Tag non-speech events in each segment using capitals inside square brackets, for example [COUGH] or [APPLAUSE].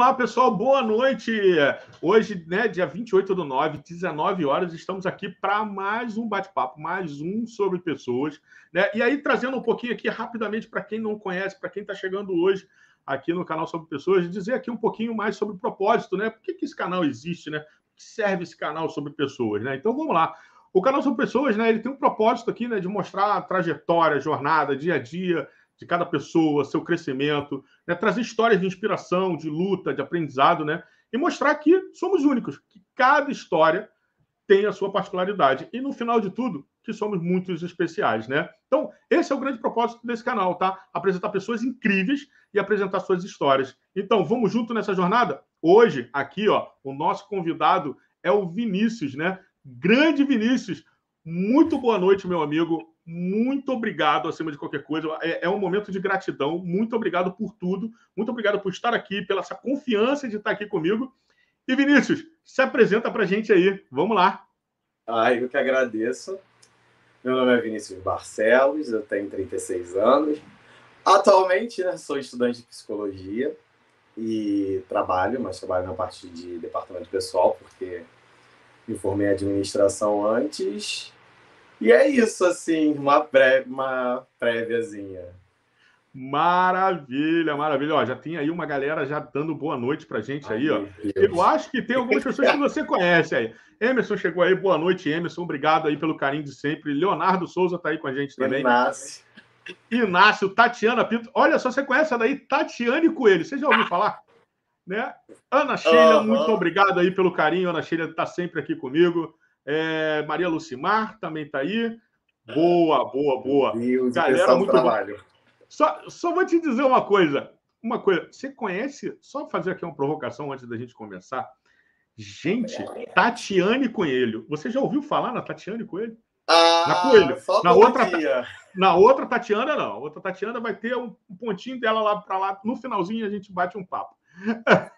olá, pessoal, boa noite. Hoje, né, dia 28 do 9, 19 horas, estamos aqui para mais um bate-papo, mais um sobre pessoas. Né? E aí, trazendo um pouquinho aqui rapidamente para quem não conhece, para quem está chegando hoje aqui no canal Sobre Pessoas, dizer aqui um pouquinho mais sobre o propósito, né? Por que, que esse canal existe, né? Que serve esse canal sobre pessoas, né? Então vamos lá. O canal Sobre Pessoas, né? Ele tem um propósito aqui, né? De mostrar a trajetória, a jornada, dia a dia de cada pessoa, seu crescimento, né? trazer histórias de inspiração, de luta, de aprendizado, né? E mostrar que somos únicos, que cada história tem a sua particularidade. E no final de tudo, que somos muitos especiais, né? Então, esse é o grande propósito desse canal, tá? Apresentar pessoas incríveis e apresentar suas histórias. Então, vamos junto nessa jornada? Hoje, aqui, ó, o nosso convidado é o Vinícius, né? Grande Vinícius. Muito boa noite, meu amigo muito obrigado acima de qualquer coisa. É, é, um momento de gratidão. Muito obrigado por tudo. Muito obrigado por estar aqui, pela essa confiança de estar aqui comigo. E Vinícius, se apresenta para a gente aí. Vamos lá. Ah, eu que agradeço. Meu nome é Vinícius Barcelos, eu tenho 36 anos. Atualmente, né, sou estudante de psicologia e trabalho, mas trabalho na parte de departamento pessoal, porque me formei em administração antes e é isso, assim, uma, pré, uma préviazinha. Maravilha, maravilha. Ó, já tem aí uma galera já dando boa noite pra gente aí, ó. Eu acho que tem algumas pessoas que você conhece aí. Emerson chegou aí, boa noite, Emerson. Obrigado aí pelo carinho de sempre. Leonardo Souza tá aí com a gente também. Inácio. Inácio, Tatiana Pinto. Olha só, você conhece essa daí? Tatiane Coelho. Você já ouviu falar? Né? Ana Sheila, uhum. muito obrigado aí pelo carinho. Ana Sheila está sempre aqui comigo. É, Maria Lucimar também está aí. Boa, boa, boa. Deus, Galera, muito trabalho. Bom. Só, só vou te dizer uma coisa. Uma coisa. Você conhece? Só fazer aqui uma provocação antes da gente começar. Gente, Tatiane Coelho. Você já ouviu falar na Tatiane Coelho? Ah, na Coelho. Na outra, na outra Tatiana, não. A outra Tatiana vai ter um pontinho dela lá para lá. No finalzinho a gente bate um papo.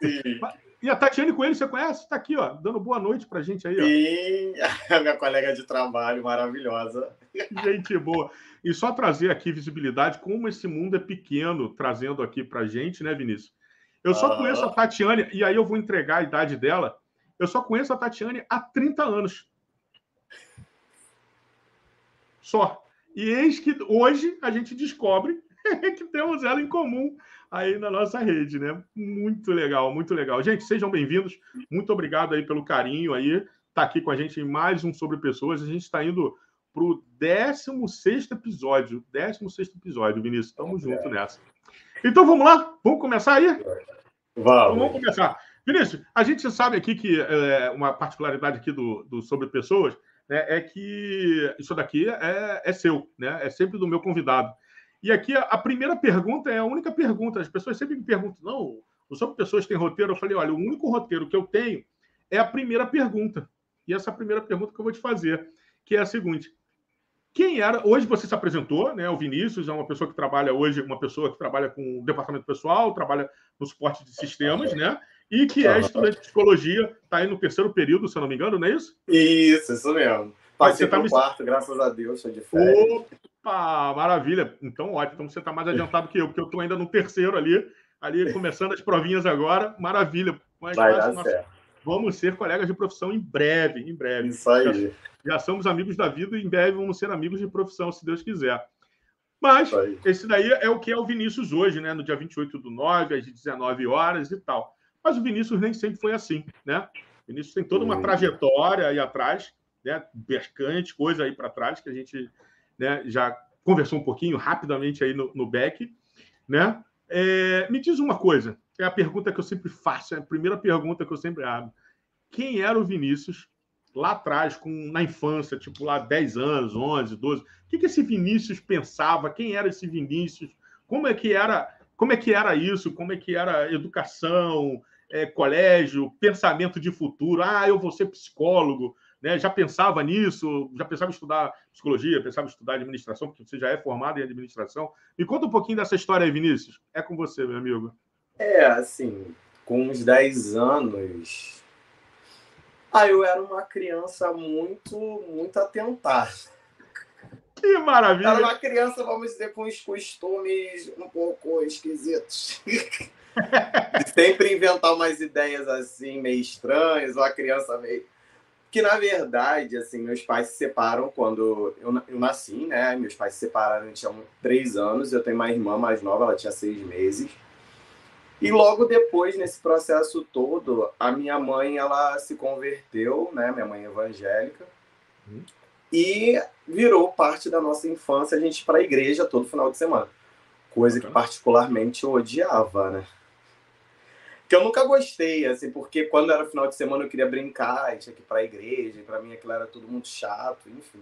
Sim. [LAUGHS] E a Tatiane Coelho, você conhece? Está aqui, ó, dando boa noite para a gente aí. Ó. Sim, a minha colega de trabalho maravilhosa. Gente boa. E só trazer aqui visibilidade, como esse mundo é pequeno, trazendo aqui para a gente, né, Vinícius? Eu só conheço a Tatiane, e aí eu vou entregar a idade dela. Eu só conheço a Tatiane há 30 anos. Só. E eis que hoje a gente descobre [LAUGHS] que temos ela em comum aí na nossa rede, né? Muito legal, muito legal. Gente, sejam bem-vindos. Muito obrigado aí pelo carinho aí. Tá aqui com a gente em mais um Sobre Pessoas. A gente está indo para o 16 episódio. 16 episódio, Vinícius. Estamos juntos nessa. Então vamos lá? Vamos começar aí? Vamos. Então, vamos começar. Vinícius, a gente sabe aqui que é, uma particularidade aqui do, do Sobre Pessoas né, é que isso daqui é, é seu, né? É sempre do meu convidado. E aqui a, primeira pergunta é a única pergunta. As pessoas sempre me perguntam, não, não sobre pessoas que têm roteiro. Eu falei, olha, o único roteiro que eu tenho é a primeira pergunta. E essa é a primeira pergunta que eu vou te fazer, que é a seguinte. Quem era? Hoje você se apresentou, né? O Vinícius é uma pessoa que trabalha hoje, uma pessoa que trabalha com o departamento pessoal, trabalha no suporte de sistemas, né? E que é estudante de psicologia, está aí no terceiro período, se eu não me engano, não é isso? Isso, isso mesmo. Passei tá no quarto, graças a Deus, sou de férias. Opa, maravilha. Então, ótimo. Então você está mais adiantado que eu, porque eu estou ainda no terceiro ali, ali começando as provinhas agora. Maravilha. Mas, Vai dar nossa, certo. Vamos ser colegas de profissão em breve, em breve. Isso aí. Já, já, somos amigos da vida e em breve vamos ser amigos de profissão, se Deus quiser. Mas esse daí é o que é o Vinícius hoje, né? No dia 28 do 9, às 19 horas e tal. Mas o Vinícius nem sempre foi assim, né? O Vinícius tem toda uma trajetória aí atrás, né? Bercante, coisa aí para trás que a gente né, já conversou um pouquinho rapidamente aí no, no back, né? É, me diz uma coisa, é a pergunta que eu sempre faço, é a primeira pergunta que eu sempre abro. Quem era o Vinícius lá atrás, com, na infância, tipo lá 10 anos, 11, 12? O que, que esse Vinícius pensava? Quem era esse Vinícius? Como é que era, como é que era isso? Como é que era educação, é, colégio, pensamento de futuro? Ah, eu vou ser psicólogo né, já pensava nisso, já pensava em estudar psicologia, pensava em estudar administração, porque você já é formado em administração. Me conta um pouquinho dessa história aí, Vinícius. É com você, meu amigo. É, assim, com uns 10 anos. Ah, eu era uma criança muito, muito atentada. Que maravilha! Era uma criança, vamos dizer, com os costumes um pouco esquisitos. [LAUGHS] sempre inventar umas ideias assim, meio estranhas, ou a criança meio. Que na verdade, assim, meus pais se separam quando eu, eu nasci, né? Meus pais se separaram, eu tinha três anos, eu tenho uma irmã mais nova, ela tinha seis meses. E logo depois, nesse processo todo, a minha mãe, ela se converteu, né? Minha mãe é evangélica. Hum. E virou parte da nossa infância a gente ir para a igreja todo final de semana. Coisa que particularmente eu odiava, né? Que eu nunca gostei, assim, porque quando era final de semana eu queria brincar, tinha que ir para a igreja, e para mim aquilo era tudo muito chato, enfim.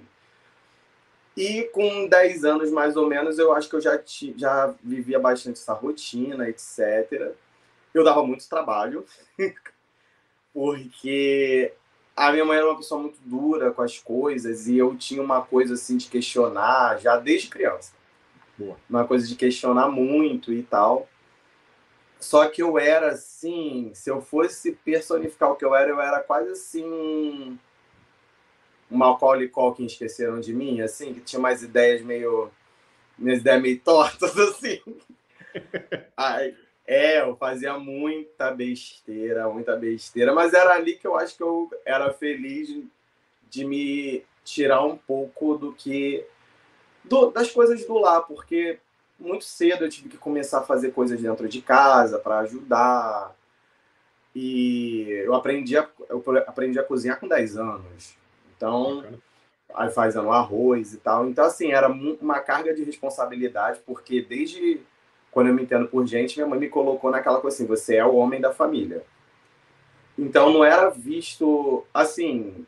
E com 10 anos mais ou menos, eu acho que eu já, já vivia bastante essa rotina, etc. Eu dava muito trabalho, [LAUGHS] porque a minha mãe era uma pessoa muito dura com as coisas e eu tinha uma coisa assim de questionar já desde criança. Boa. Uma coisa de questionar muito e tal. Só que eu era assim, se eu fosse personificar o que eu era, eu era quase assim um Macaulay Culkin esqueceram de mim, assim, que tinha umas ideias meio minhas ideias meio tortas [LAUGHS] assim. Ai, é, eu fazia muita besteira, muita besteira, mas era ali que eu acho que eu era feliz de me tirar um pouco do que do, das coisas do lar, porque muito cedo eu tive que começar a fazer coisas dentro de casa para ajudar. E eu aprendi a, eu aprendi a cozinhar com 10 anos. Então, aí fazendo arroz e tal. Então, assim, era uma carga de responsabilidade, porque desde quando eu me entendo por gente, minha mãe me colocou naquela coisa assim: você é o homem da família. Então não era visto assim.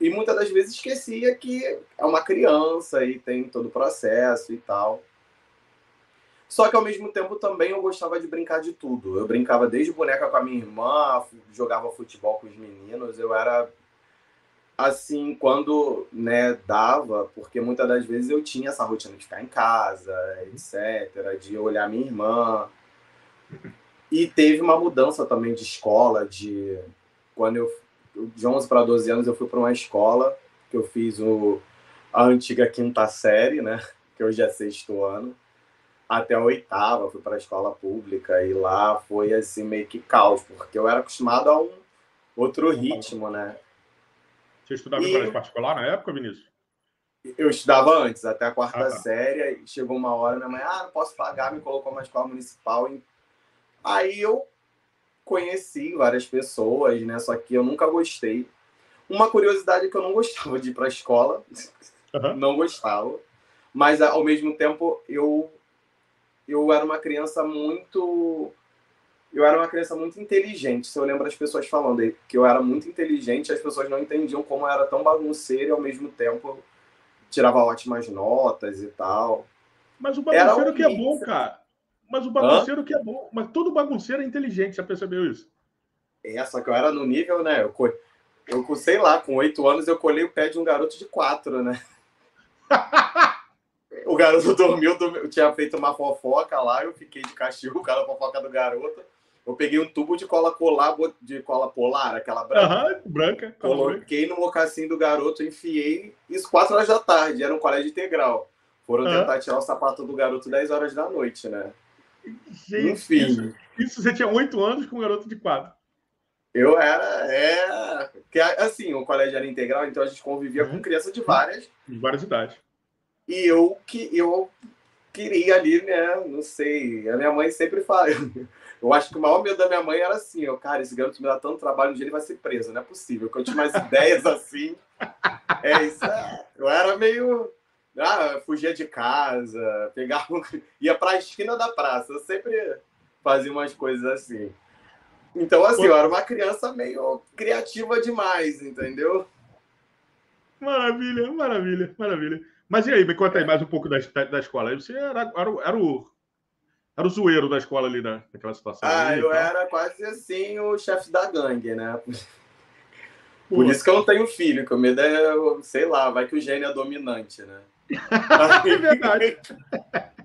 E muitas das vezes esquecia que é uma criança e tem todo o processo e tal. Só que ao mesmo tempo também eu gostava de brincar de tudo. Eu brincava desde boneca com a minha irmã, jogava futebol com os meninos. Eu era assim, quando né, dava, porque muitas das vezes eu tinha essa rotina de ficar em casa, etc., de olhar minha irmã. E teve uma mudança também de escola, de quando eu de 11 para 12 anos eu fui para uma escola que eu fiz o, a antiga quinta série, né, que hoje é sexto ano, até a oitava, fui para a escola pública e lá foi assim meio que caos, porque eu era acostumado a um outro ritmo, né? Você estudava e... em colégio particular na época, Vinícius? Eu estudava antes, até a quarta ah, tá. série. Chegou uma hora, minha mãe, ah, não posso pagar, me colocou numa escola municipal. Aí eu conheci várias pessoas, né? Só que eu nunca gostei. Uma curiosidade é que eu não gostava de ir para a escola, uhum. não gostava. Mas ao mesmo tempo eu eu era uma criança muito eu era uma criança muito inteligente. Se eu lembro as pessoas falando que eu era muito inteligente, as pessoas não entendiam como eu era tão bagunceiro e ao mesmo tempo tirava ótimas notas e tal. Mas o bagunceiro que é bom, cara. Mas o bagunceiro Hã? que é bom. Mas todo bagunceiro é inteligente, já percebeu isso? É, só que eu era no nível, né? Eu, eu sei lá, com oito anos eu colhei o pé de um garoto de quatro, né? [LAUGHS] o garoto dormiu, eu tinha feito uma fofoca lá, eu fiquei de castigo, o cara fofoca do garoto. Eu peguei um tubo de cola colar, de cola polar, aquela branca. Uhum, branca. Coloquei no mocassim do garoto, enfiei. Isso quatro horas da tarde, era um colégio integral. Foram uhum. tentar tirar o sapato do garoto 10 horas da noite, né? Gente, Enfim. Isso, isso você tinha oito anos com um garoto de quatro. Eu era, é. Que, assim, o colégio era integral, então a gente convivia uhum. com crianças de várias. De várias idades. E eu que eu queria ali, né? Não sei. A minha mãe sempre fala. [LAUGHS] Eu acho que o maior medo da minha mãe era assim, eu, cara, esse garoto me dá tanto trabalho, um dia ele vai ser preso, não é possível. Que eu tinha mais [LAUGHS] ideias assim. É isso. É, eu era meio. Ah, fugia de casa, pegava, [LAUGHS] ia para a esquina da praça. Eu sempre fazia umas coisas assim. Então, assim, eu era uma criança meio criativa demais, entendeu? Maravilha, maravilha, maravilha. Mas e aí, me conta aí mais um pouco da, da escola. Você era, era, era o era o zoeiro da escola ali, né? Naquela situação. Ah, aí, eu era quase assim o chefe da gangue, né? [LAUGHS] Por Pô. isso que eu não tenho filho, que o medo é, sei lá, vai que o gênio é dominante, né? [LAUGHS] é verdade. [LAUGHS]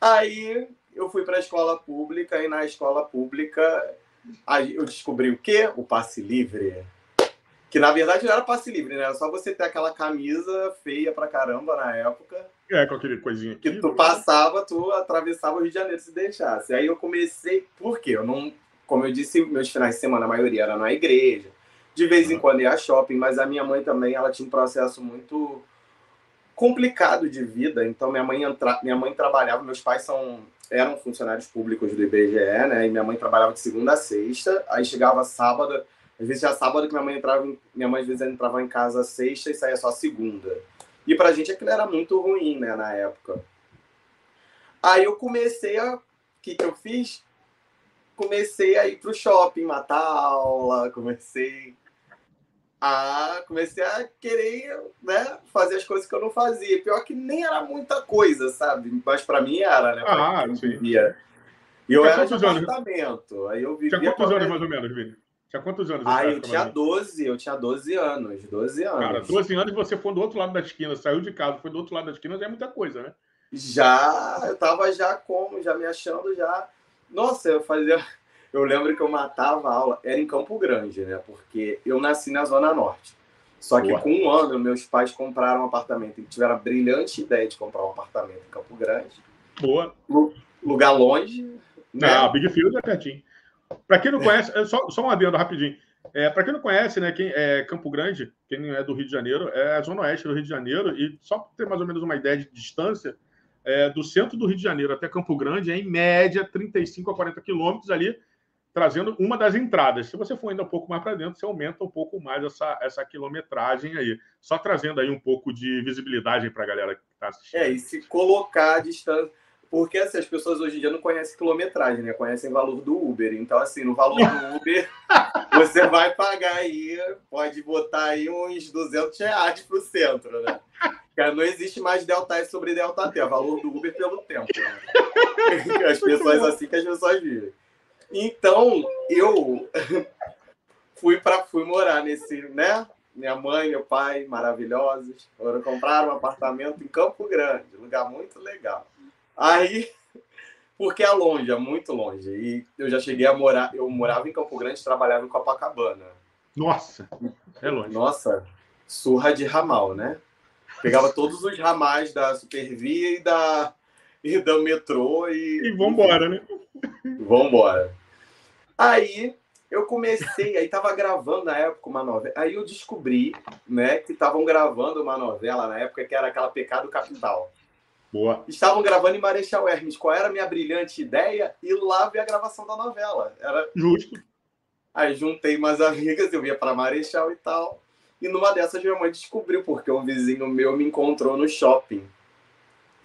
Aí eu fui para a escola pública e na escola pública eu descobri o quê? O passe livre. Que na verdade não era passe livre, né? Era só você ter aquela camisa feia pra caramba na época É, com aquele coisinha aqui. Que tu passava, tu atravessava o Rio de Janeiro se deixasse. Aí eu comecei, por quê? Eu não, como eu disse, meus finais de semana, a maioria era na igreja. De vez em quando ia a shopping, mas a minha mãe também, ela tinha um processo muito complicado de vida. Então minha mãe entra... minha mãe trabalhava, meus pais são eram funcionários públicos do IBGE, né? E minha mãe trabalhava de segunda a sexta, aí chegava sábado, às vezes já sábado que minha mãe entrava, em... minha mãe às vezes entrava em casa sexta e saía só segunda. E pra gente aquilo era muito ruim, né, na época. Aí eu comecei a. O que, que eu fiz? Comecei a ir pro shopping, matar aula, comecei a. Comecei a querer, né, fazer as coisas que eu não fazia. Pior que nem era muita coisa, sabe? Mas pra mim era, né? Ah, sim. Vivia. E eu era de apartamento. Aí eu vivia. Tinha quantos anos, mais ou menos, Vini? Tinha quantos anos? Ah, eu tinha 12, eu tinha 12 anos, 12 anos. Cara, 12 anos você foi do outro lado da esquina, saiu de casa, foi do outro lado da esquina, já é muita coisa, né? Já, eu tava já como, já me achando já. Nossa, eu fazia. [LAUGHS] Eu lembro que eu matava a aula, era em Campo Grande, né? Porque eu nasci na Zona Norte. Só que Boa. com um ano, meus pais compraram um apartamento e tiveram a brilhante ideia de comprar um apartamento em Campo Grande. Boa. Lugar longe. Né? Ah, Big Field é pertinho. Para quem não conhece, é só, só um adendo rapidinho. É, para quem não conhece, né, quem é Campo Grande, quem é do Rio de Janeiro, é a zona oeste do Rio de Janeiro, e só para ter mais ou menos uma ideia de distância, é, do centro do Rio de Janeiro até Campo Grande é em média 35 a 40 quilômetros ali, trazendo uma das entradas. Se você for ainda um pouco mais para dentro, você aumenta um pouco mais essa, essa quilometragem aí. Só trazendo aí um pouco de visibilidade para a galera que está assistindo. É, e se colocar a distância porque assim, as pessoas hoje em dia não conhecem quilometragem, né? Conhecem o valor do Uber. Então, assim, no valor do [LAUGHS] Uber, você vai pagar aí, pode botar aí uns 200 reais pro centro, né? Porque não existe mais delta S sobre delta T, é o valor do Uber pelo tempo. Né? [LAUGHS] As pessoas assim que as pessoas vivem. Então, eu fui para fui morar nesse, né? Minha mãe, meu pai, maravilhosos, foram comprar um apartamento em Campo Grande, lugar muito legal. Aí, [LAUGHS] porque é longe, é muito longe. E eu já cheguei a morar, eu morava em Campo Grande, trabalhava em Copacabana. Nossa, é longe. Nossa, surra de ramal, né? Pegava [LAUGHS] todos os ramais da Supervia e da e da metrô e e vambora, né? [LAUGHS] Vambora. Aí eu comecei, aí tava gravando na época uma novela. Aí eu descobri, né, que estavam gravando uma novela na época que era aquela Pecado Capital. Boa. Estavam gravando em Marechal Hermes. Qual era a minha brilhante ideia? Ir lá ver a gravação da novela. Era... Justo. Aí juntei umas amigas, eu ia para Marechal e tal. E numa dessas minha mãe descobriu, porque um vizinho meu me encontrou no shopping.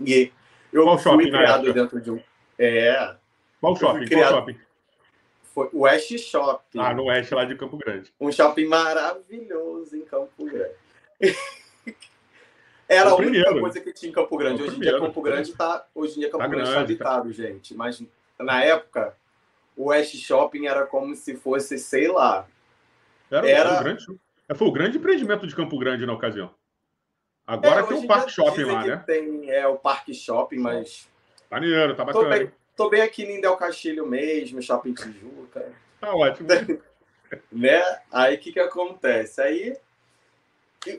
E eu Qual fui shopping criado dentro de um. É. Qual shopping? Criado... Qual shopping? Foi o West Shopping. Ah, no West, lá de Campo Grande. Um shopping maravilhoso em Campo Grande. [LAUGHS] Era a única coisa que tinha em Campo Grande. Hoje em dia Campo Grande está, hoje em dia Campo tá Grande está habitado, tá. gente. Mas na época o West Shopping era como se fosse, sei lá. Era, era... Grande, foi o grande empreendimento de Campo Grande na ocasião. Agora é, tem o Parque Shopping lá, né? Tem é, o Parque Shopping, mas. Maneiro, tá bacana. Tô bem, tô bem aqui em Del Castilho mesmo, Shopping Tijuca. Tá ótimo. [LAUGHS] né? Aí o que, que acontece? Aí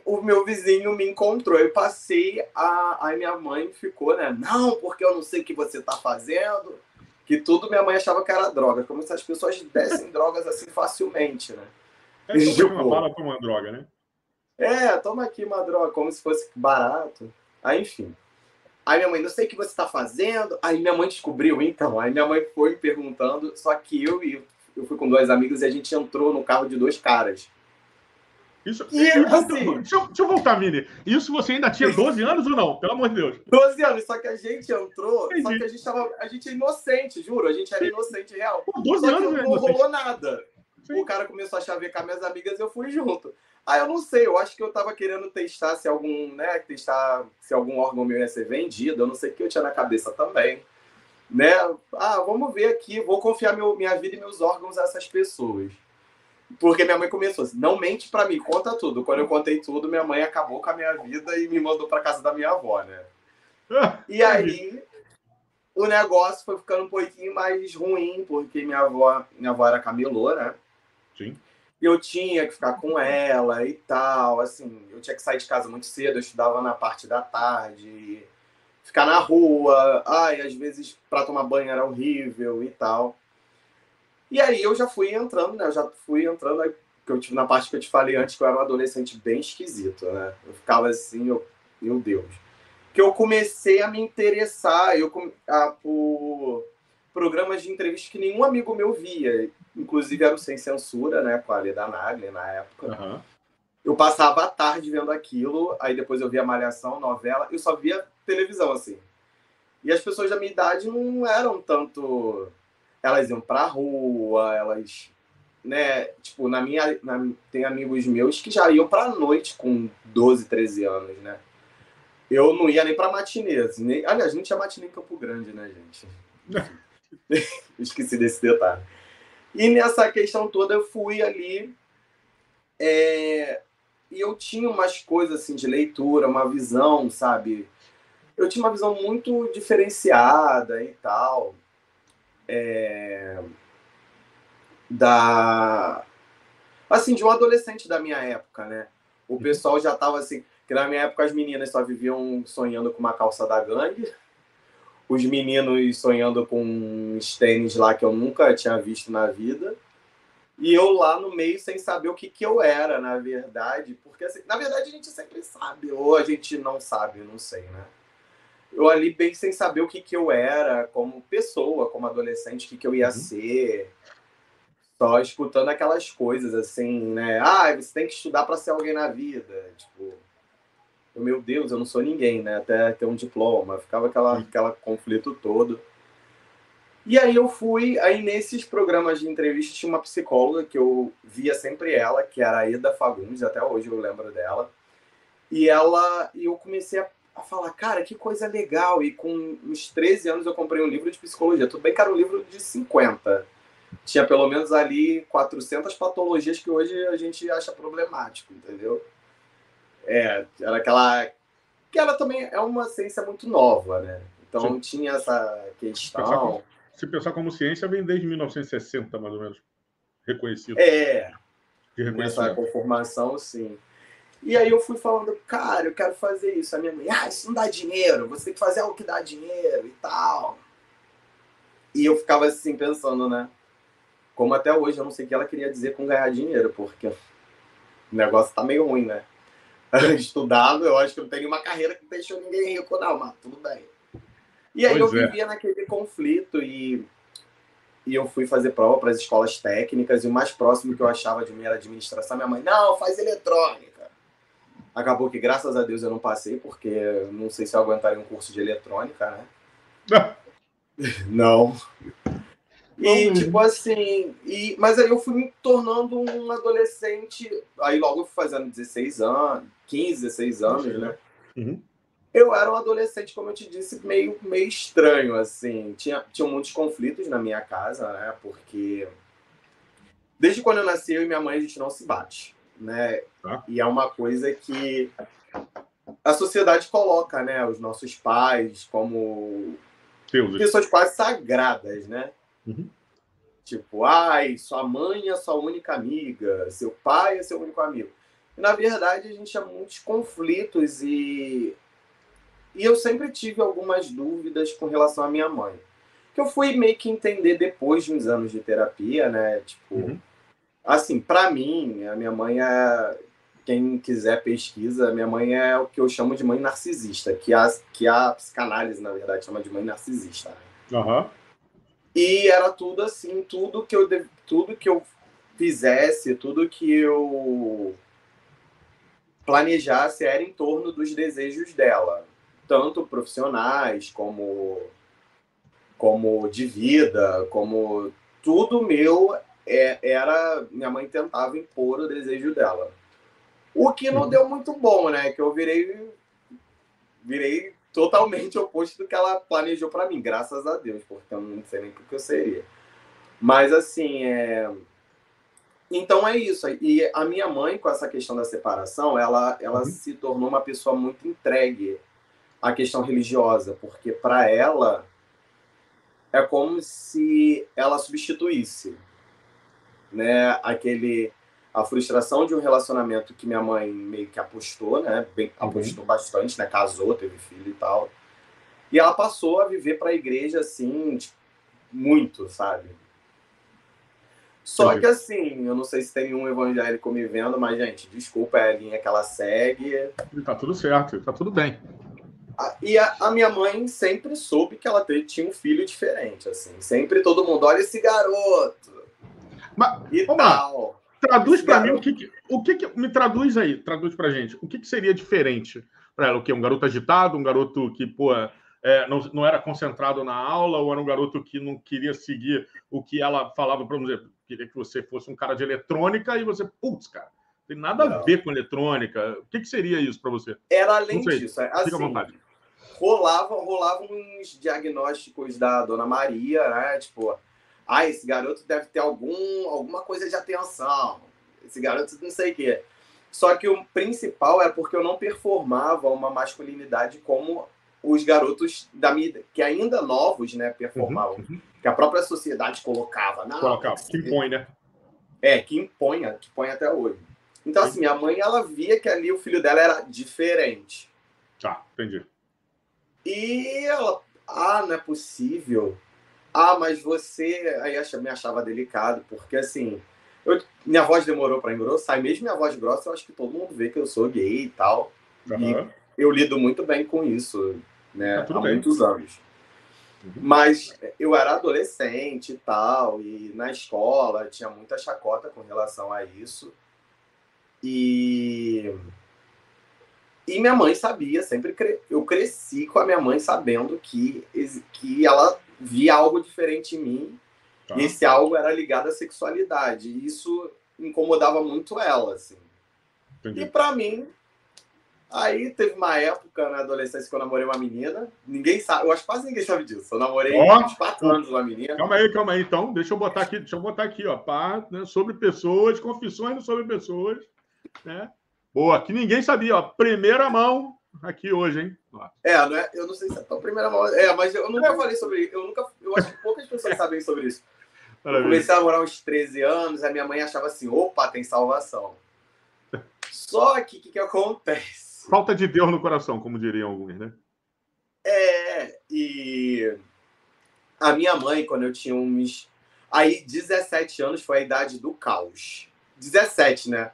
o meu vizinho me encontrou. Eu passei, a, aí minha mãe ficou, né? Não, porque eu não sei o que você tá fazendo. Que tudo minha mãe achava que era droga. Como se as pessoas dessem [LAUGHS] drogas assim facilmente, né? É, tipo, uma bala pra uma droga, né? É, toma aqui uma droga, como se fosse barato. Aí, enfim. Aí minha mãe, não sei o que você tá fazendo. Aí minha mãe descobriu, então. Aí minha mãe foi me perguntando, só que eu e eu fui com dois amigos e a gente entrou no carro de dois caras. Isso, e, assim, deixa, eu, deixa eu voltar, Mini. Isso você ainda tinha 12 anos ou não? Pelo amor de Deus. 12 anos, só que a gente entrou, Entendi. só que a gente tava. A gente é inocente, juro. A gente era inocente real. Pô, 12 só anos, que não rolou nada. Sim. O cara começou a chavecar minhas amigas e eu fui junto. Ah, eu não sei, eu acho que eu tava querendo testar se algum, né, testar se algum órgão meu ia ser vendido, eu não sei o que eu tinha na cabeça também. Né? Ah, vamos ver aqui, vou confiar meu, minha vida e meus órgãos a essas pessoas. Porque minha mãe começou assim, não mente para mim, conta tudo. Quando eu contei tudo, minha mãe acabou com a minha vida e me mandou para casa da minha avó, né? [LAUGHS] e aí o negócio foi ficando um pouquinho mais ruim, porque minha avó, minha avó era camelô, né? Sim. E eu tinha que ficar com ela e tal, assim, eu tinha que sair de casa muito cedo, eu estudava na parte da tarde. ficar na rua, ai, às vezes para tomar banho era horrível e tal. E aí eu já fui entrando, né? Eu já fui entrando, que eu tive na parte que eu te falei antes, que eu era um adolescente bem esquisito, né? Eu ficava assim, eu, meu Deus. Que eu comecei a me interessar eu, a, por programas de entrevista que nenhum amigo meu via. Inclusive era o Sem Censura, né? Com a Leda Nagli na época. Uhum. Eu passava a tarde vendo aquilo, aí depois eu via Malhação, novela, eu só via televisão, assim. E as pessoas da minha idade não eram tanto. Elas iam pra rua, elas. Né, tipo, na minha. Na, tem amigos meus que já iam pra noite com 12, 13 anos, né? Eu não ia nem pra matinês. Nem, aliás, não tinha matinê em Campo Grande, né, gente? [LAUGHS] Esqueci desse detalhe. E nessa questão toda eu fui ali. É, e eu tinha umas coisas assim de leitura, uma visão, sabe? Eu tinha uma visão muito diferenciada e tal. É, da assim de um adolescente da minha época, né? O uhum. pessoal já tava assim, que na minha época as meninas só viviam sonhando com uma calça da gangue os meninos sonhando com uns tênis lá que eu nunca tinha visto na vida. E eu lá no meio sem saber o que, que eu era, na verdade. Porque, assim, na verdade, a gente sempre sabe, ou a gente não sabe, não sei, né? Eu ali bem sem saber o que, que eu era como pessoa, como adolescente, o que, que eu ia uhum. ser. Só escutando aquelas coisas assim, né? Ah, você tem que estudar para ser alguém na vida. Tipo, meu Deus, eu não sou ninguém, né? Até ter um diploma. Ficava aquela, aquela conflito todo. E aí eu fui, aí nesses programas de entrevista tinha uma psicóloga que eu via sempre ela, que era a Eda Fagundes, até hoje eu lembro dela. E ela, e eu comecei a, a falar, cara, que coisa legal. E com uns 13 anos eu comprei um livro de psicologia. Tudo bem que era um livro de 50. Tinha pelo menos ali 400 patologias que hoje a gente acha problemático, entendeu? É, era aquela. Que ela também é uma ciência muito nova, né? Então Sim. tinha essa questão. Se pensar, como, se pensar como ciência, vem desde 1960, mais ou menos, reconhecido. É. De Essa conformação, sim. E aí eu fui falando, cara, eu quero fazer isso. A minha mãe, ah, isso não dá dinheiro, você tem que fazer algo que dá dinheiro e tal. E eu ficava assim pensando, né? Como até hoje eu não sei o que ela queria dizer com ganhar dinheiro, porque o negócio tá meio ruim, né? [LAUGHS] estudado, eu acho que não tem nenhuma carreira que deixou ninguém rico, não, mas tudo bem. E aí pois eu é. vivia naquele conflito e, e eu fui fazer prova para as escolas técnicas e o mais próximo que eu achava de mim era administração. Minha mãe, não, faz eletrônica. Acabou que, graças a Deus, eu não passei, porque não sei se eu aguentaria um curso de eletrônica, né? [LAUGHS] não. E, tipo assim, e, mas aí eu fui me tornando um adolescente. Aí logo eu fui fazendo 16 anos, 15, 16 anos, né? Uhum. Eu era um adolescente, como eu te disse, meio, meio estranho, assim. Tinha, tinha muitos conflitos na minha casa, né? Porque desde quando eu nasci, eu e minha mãe, a gente não se bate, né? Ah. E é uma coisa que a sociedade coloca, né? Os nossos pais como pessoas quase sagradas, né? Uhum. Tipo, ai, sua mãe é sua única amiga, seu pai é seu único amigo. E, na verdade, a gente tinha muitos conflitos e, e eu sempre tive algumas dúvidas com relação à minha mãe. Que eu fui meio que entender depois de uns anos de terapia, né? Tipo, uhum. Assim, para mim, a minha mãe é. Quem quiser pesquisa, minha mãe é o que eu chamo de mãe narcisista, que a, que a psicanálise, na verdade, chama de mãe narcisista. Uhum. E era tudo assim, tudo que eu tudo que eu fizesse, tudo que eu planejasse era em torno dos desejos dela, tanto profissionais como como de vida, como tudo meu é, era minha mãe tentava impor o desejo dela. O que não deu muito bom, né? Que eu virei virei totalmente oposto do que ela planejou para mim, graças a Deus, porque eu não sei nem o que eu seria. Mas assim, é... então é isso. E a minha mãe, com essa questão da separação, ela, ela uhum. se tornou uma pessoa muito entregue à questão religiosa, porque para ela é como se ela substituísse, né, aquele a frustração de um relacionamento que minha mãe meio que apostou, né? Bem, uhum. apostou bastante, né? Casou, teve filho e tal. E ela passou a viver para a igreja assim, tipo, muito, sabe? Só que assim, eu não sei se tem um evangélico me vendo, mas, gente, desculpa, é a linha que ela segue. Tá tudo certo, tá tudo bem. E a, a, minha mãe sempre soube que ela tinha um filho diferente, assim. Sempre todo mundo, olha esse garoto. Mas, e tal. traduz para mim o que, o que, que, Me traduz aí, traduz pra gente. O que, que seria diferente para ela? O quê? Um garoto agitado, um garoto que, pô, é, não, não era concentrado na aula, ou era um garoto que não queria seguir o que ela falava, para dizer, queria que você fosse um cara de eletrônica e você, putz, cara, tem nada não. a ver com eletrônica. O que, que seria isso para você? Era além disso. Assim, Fica à vontade. Rolava, rolavam uns diagnósticos da Dona Maria, né? Tipo, ah, esse garoto deve ter algum, alguma coisa de atenção. Esse garoto não sei o quê. Só que o principal é porque eu não performava uma masculinidade como os garotos da mídia, que ainda novos, né, performavam. Uhum, uhum. Que a própria sociedade colocava. Não, colocava, que impõe, né? É, que impõe, que impõe até hoje. Então, assim, minha mãe, ela via que ali o filho dela era diferente. Tá, entendi. E ela, ah, não é possível. Ah, mas você. Aí me achava delicado, porque assim, eu... minha voz demorou para engrossar, e mesmo minha voz grossa, eu acho que todo mundo vê que eu sou gay e tal. Uhum. E eu lido muito bem com isso, né? Tá Há bem. muitos anos. Uhum. Mas eu era adolescente e tal, e na escola tinha muita chacota com relação a isso. E e minha mãe sabia, sempre cre... eu cresci com a minha mãe sabendo que que ela via algo diferente em mim. Tá. E esse algo era ligado à sexualidade. E isso incomodava muito ela, assim. Entendi. E para mim Aí teve uma época na adolescência que eu namorei uma menina. Ninguém sabe, eu acho que quase ninguém sabe disso. Eu namorei oh, uns quatro anos uma menina. Calma aí, calma aí. Então, deixa eu botar aqui, deixa eu botar aqui, ó. Pá, né, sobre pessoas, confissões sobre pessoas. Né? Boa, que ninguém sabia, ó. Primeira mão aqui hoje, hein? É, é, eu não sei se é tão primeira mão. É, mas eu nunca falei sobre isso. Eu nunca. Eu acho que poucas pessoas sabem sobre isso. Eu comecei a namorar uns 13 anos, a minha mãe achava assim: opa, tem salvação. Só que o que, que acontece? Falta de Deus no coração, como diriam alguns, né? É, e a minha mãe, quando eu tinha uns. Aí, 17 anos foi a idade do caos. 17, né?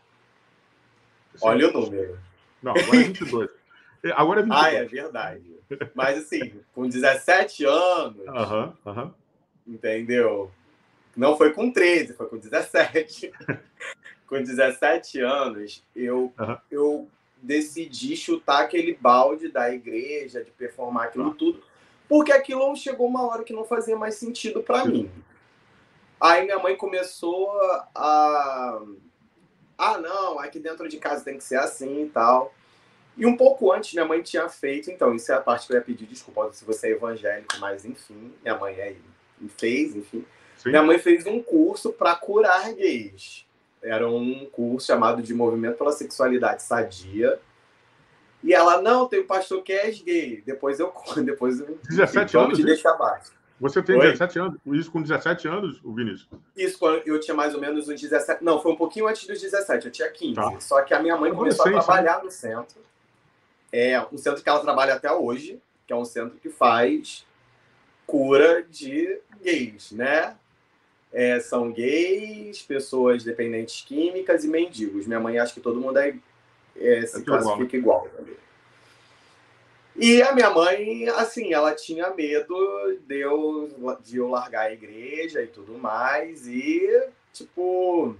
Sim. Olha o número. Não, agora é 22. [LAUGHS] agora é 22. Ah, é verdade. Mas assim, com 17 anos. Aham, uh aham. -huh, uh -huh. Entendeu? Não foi com 13, foi com 17. [LAUGHS] com 17 anos, eu, uh -huh. eu decidi chutar aquele balde da igreja, de performar aquilo ah. tudo, porque aquilo chegou uma hora que não fazia mais sentido para mim. Aí minha mãe começou a. Ah, não, aqui dentro de casa tem que ser assim e tal. E um pouco antes, minha mãe tinha feito, então, isso é a parte que eu ia pedir desculpa se você é evangélico, mas enfim, minha mãe é, fez, enfim. Sim. Minha mãe fez um curso para curar gays. Era um curso chamado de Movimento pela Sexualidade Sadia. E ela, não, tem um pastor que é gay. Depois eu [LAUGHS] depois eu 17 anos. Te deixar abaixo. Você tem Oi? 17 anos? Isso com 17 anos, o Vinícius? Isso, quando eu tinha mais ou menos uns 17. Não, foi um pouquinho antes dos 17, eu tinha 15. Tá. Só que a minha mãe começou a né? trabalhar no centro. É um centro que ela trabalha até hoje, que é um centro que faz cura de gays, né? é, são gays, pessoas dependentes químicas e mendigos. Minha mãe acha que todo mundo é, é se é classifica igual. igual e a minha mãe, assim, ela tinha medo de eu, de eu largar a igreja e tudo mais. E, tipo.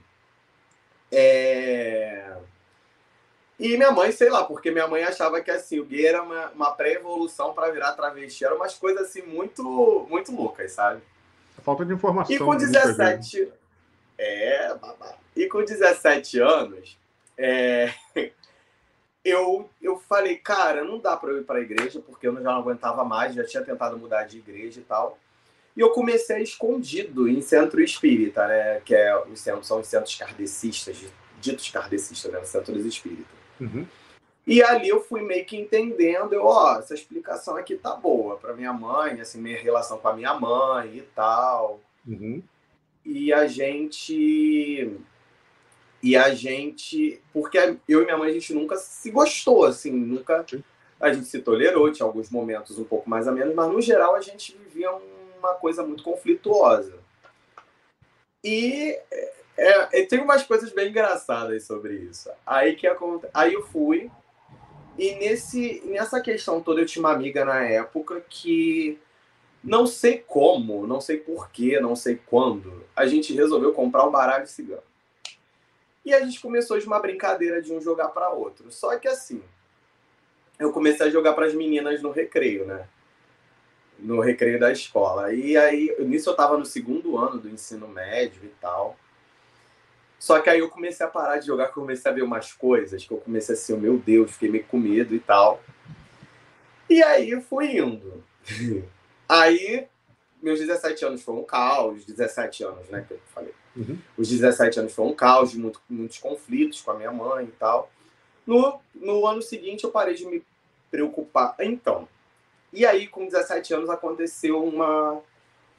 É... E minha mãe, sei lá, porque minha mãe achava que assim, o gay era uma, uma pré-evolução para virar travesti. Era umas coisas assim muito, muito loucas, sabe? Falta de informação. E com 17. É, babá. E com 17 anos, é... [LAUGHS] eu, eu falei, cara, não dá para eu ir para a igreja, porque eu já não aguentava mais, já tinha tentado mudar de igreja e tal. E eu comecei escondido em centro espírita, né? Que é, os centros, são os centros kardecistas, ditos kardecistas, né? Centros espíritas. Uhum. E ali eu fui meio que entendendo, eu, ó, essa explicação aqui tá boa para minha mãe, assim, minha relação com a minha mãe e tal. Uhum. E a gente e a gente, porque eu e minha mãe a gente nunca se gostou, assim, nunca a gente se tolerou, tinha alguns momentos um pouco mais a menos, mas no geral a gente vivia uma coisa muito conflituosa. E é, tem umas coisas bem engraçadas sobre isso. Aí que acontece, aí eu fui e nesse nessa questão toda eu tinha uma amiga na época que não sei como, não sei porquê, não sei quando, a gente resolveu comprar um baralho cigano. E a gente começou de uma brincadeira de um jogar para outro. Só que assim, eu comecei a jogar para as meninas no recreio, né? No recreio da escola. E aí, nisso eu tava no segundo ano do ensino médio e tal. Só que aí eu comecei a parar de jogar, comecei a ver umas coisas que eu comecei assim, meu Deus, fiquei meio com medo e tal. E aí eu fui indo. [LAUGHS] Aí, meus 17 anos foi um caos, 17 anos, né, que eu falei. Uhum. Os 17 anos foi um caos, de muito, muitos conflitos com a minha mãe e tal. No, no ano seguinte, eu parei de me preocupar. Então, e aí, com 17 anos, aconteceu uma,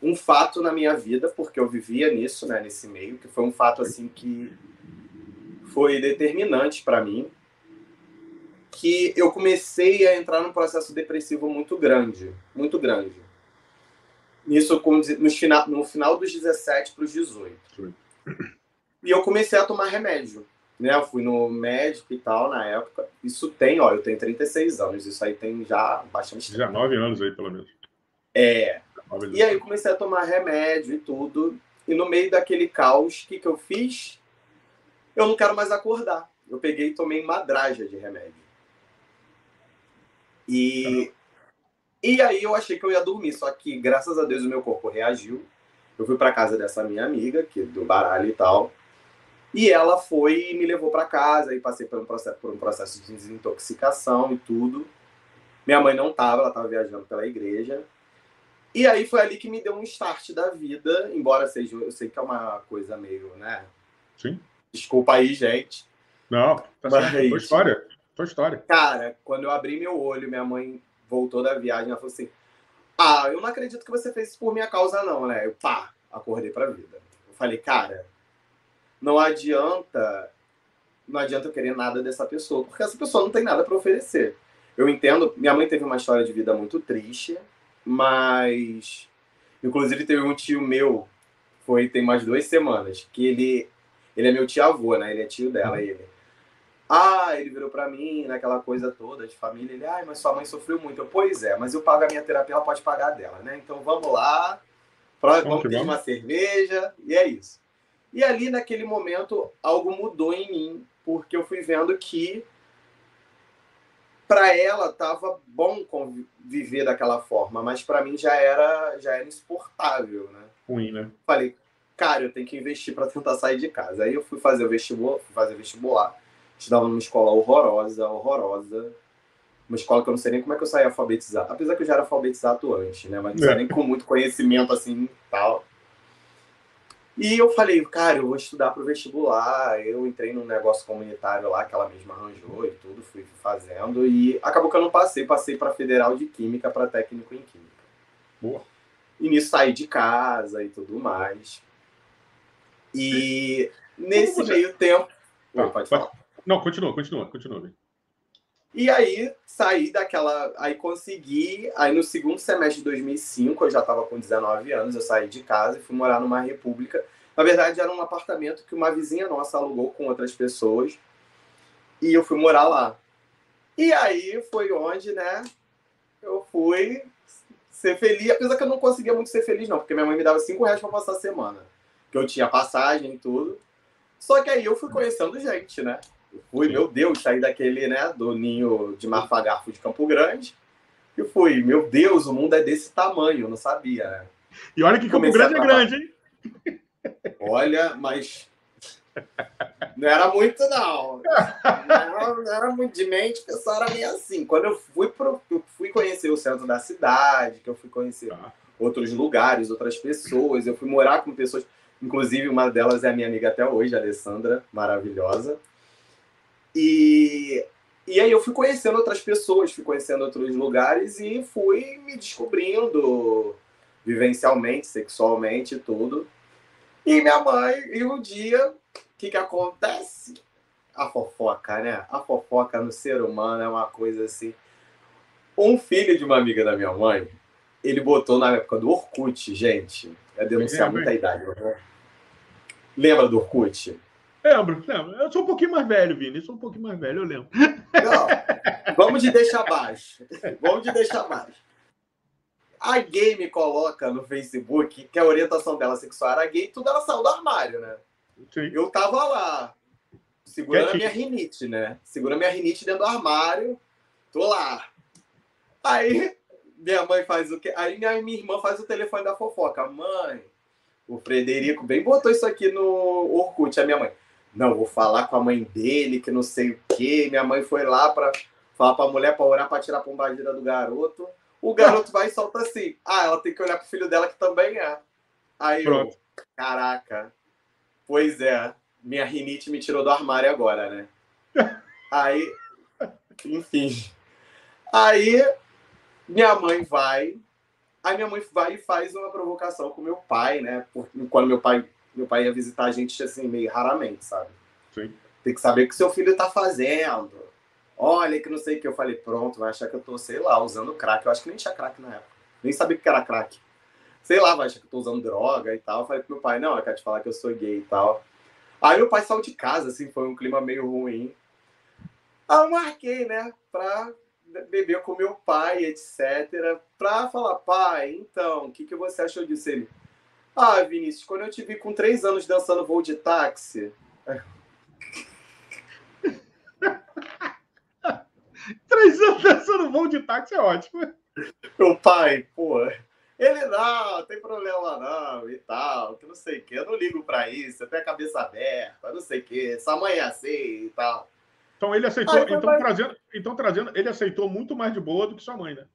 um fato na minha vida, porque eu vivia nisso, né, nesse meio, que foi um fato assim que foi determinante para mim, que eu comecei a entrar num processo depressivo muito grande, muito grande. Isso no, final, no final dos 17 para os 18. E eu comecei a tomar remédio. Né? Eu fui no médico e tal na época. Isso tem, ó, eu tenho 36 anos, isso aí tem já bastante tempo. Já nove anos aí, pelo menos. É. E aí comecei a tomar remédio e tudo. E no meio daquele caos, o que, que eu fiz? Eu não quero mais acordar. Eu peguei e tomei madraja de remédio. E e aí eu achei que eu ia dormir, só que graças a Deus o meu corpo reagiu. Eu fui para casa dessa minha amiga, que do baralho e tal. E ela foi e me levou para casa e passei por um processo, por um processo de desintoxicação e tudo. Minha mãe não tava, ela tava viajando pela igreja. E aí foi ali que me deu um start da vida, embora seja, eu sei que é uma coisa meio, né? Sim. Desculpa aí, gente. Não, tá certo. Tua história. Tua história. Cara, quando eu abri meu olho, minha mãe voltou da viagem, ela falou assim: Ah, eu não acredito que você fez isso por minha causa, não, né? Eu, pá, acordei pra vida. Eu falei, cara, não adianta. Não adianta eu querer nada dessa pessoa, porque essa pessoa não tem nada para oferecer. Eu entendo, minha mãe teve uma história de vida muito triste, mas. Inclusive, teve um tio meu, foi tem mais duas semanas, que ele. Ele é meu tio-avô, né? Ele é tio dela, ele ah, ele virou para mim, naquela coisa toda de família. Ele, ai, mas sua mãe sofreu muito. Eu, pois é, mas eu pago a minha terapia, ela pode pagar dela, né? Então vamos lá, pra, vamos pedir uma cerveja, e é isso. E ali, naquele momento, algo mudou em mim, porque eu fui vendo que para ela tava bom viver daquela forma, mas para mim já era já era insuportável, né? Ruim, né? Falei, cara, eu tenho que investir para tentar sair de casa. Aí eu fui fazer o vestibular, fui fazer vestibular estudava numa escola horrorosa, horrorosa. Uma escola que eu não sei nem como é que eu saí alfabetizado. Apesar que eu já era alfabetizado antes, né? Mas não sei é. nem com muito conhecimento assim tal. E eu falei, cara, eu vou estudar para o vestibular. Eu entrei num negócio comunitário lá que ela mesma arranjou e tudo, fui fazendo. E acabou que eu não passei, passei para Federal de Química, para técnico em Química. Boa. E nisso saí de casa e tudo mais. E nesse meio tempo. Tá, pode falar. Não, continua, continua, continua. E aí saí daquela. Aí consegui. Aí no segundo semestre de 2005, eu já estava com 19 anos, eu saí de casa e fui morar numa república. Na verdade, era um apartamento que uma vizinha nossa alugou com outras pessoas. E eu fui morar lá. E aí foi onde, né? Eu fui ser feliz. Apesar que eu não conseguia muito ser feliz, não, porque minha mãe me dava 5 reais para passar a semana. Que eu tinha passagem e tudo. Só que aí eu fui conhecendo gente, né? Fui, meu Deus, saí daquele, né, do ninho de Marfagarfo de Campo Grande. E fui, meu Deus, o mundo é desse tamanho, eu não sabia, né? E olha que Campo Grande é grande, hein? Olha, mas não era muito, não. Não era, não era muito de mente, o pessoal era meio assim. Quando eu fui, pro, eu fui conhecer o centro da cidade, que eu fui conhecer tá. outros lugares, outras pessoas, eu fui morar com pessoas. Inclusive, uma delas é a minha amiga até hoje, a Alessandra, maravilhosa. E, e aí eu fui conhecendo outras pessoas, fui conhecendo outros lugares e fui me descobrindo vivencialmente, sexualmente, tudo. E minha mãe, e um dia, o que, que acontece? A fofoca, né? A fofoca no ser humano é uma coisa assim. Um filho de uma amiga da minha mãe, ele botou na época do Orkut, gente. É denunciar muita idade. Né? Lembra do Orkut? Lembro, lembro. Eu sou um pouquinho mais velho, Vini. Eu sou um pouquinho mais velho, eu lembro. Não, vamos de deixar baixo. Vamos de deixar baixo. A gay me coloca no Facebook que a orientação dela sexual era gay, tudo ela saiu do armário, né? Sim. Eu tava lá, segurando a minha rinite, né? Segurando a minha rinite dentro do armário, tô lá. Aí minha mãe faz o quê? Aí minha, minha irmã faz o telefone da fofoca. Mãe, o Frederico bem botou isso aqui no Orkut, a minha mãe. Não, vou falar com a mãe dele, que não sei o quê. Minha mãe foi lá para falar para a mulher para orar para tirar a pombagira do garoto. O garoto vai e solta assim. Ah, ela tem que olhar pro filho dela que também é. Aí Pronto. eu, caraca. Pois é, minha rinite me tirou do armário agora, né? [LAUGHS] Aí, enfim. Aí minha mãe vai, aí minha mãe vai e faz uma provocação com meu pai, né? Porque quando meu pai, meu pai ia visitar a gente assim meio raramente, sabe? Sim. Tem que saber o que seu filho tá fazendo. Olha que não sei o que eu falei, pronto, vai achar que eu tô, sei lá, usando crack. Eu acho que nem tinha crack na época. Nem sabia o que era crack. Sei lá, vai achar que eu tô usando droga e tal. Eu falei pro meu pai, não, eu quero te falar que eu sou gay e tal. Aí meu pai saiu de casa, assim, foi um clima meio ruim. Aí eu marquei, né, pra beber com meu pai, etc. Pra falar, pai, então, o que, que você achou disso? Ele, ah, Vinícius, quando eu te vi com três anos dançando voo de táxi. [LAUGHS] três anos dançando voo de táxi é ótimo. Meu pai, pô, ele não, tem problema não, e tal, que não sei o que, eu não ligo pra isso, eu tenho a cabeça aberta, não sei o que, sua mãe é assim e tal. Então ele aceitou, então, trazendo, então trazendo, ele aceitou muito mais de boa do que sua mãe, né?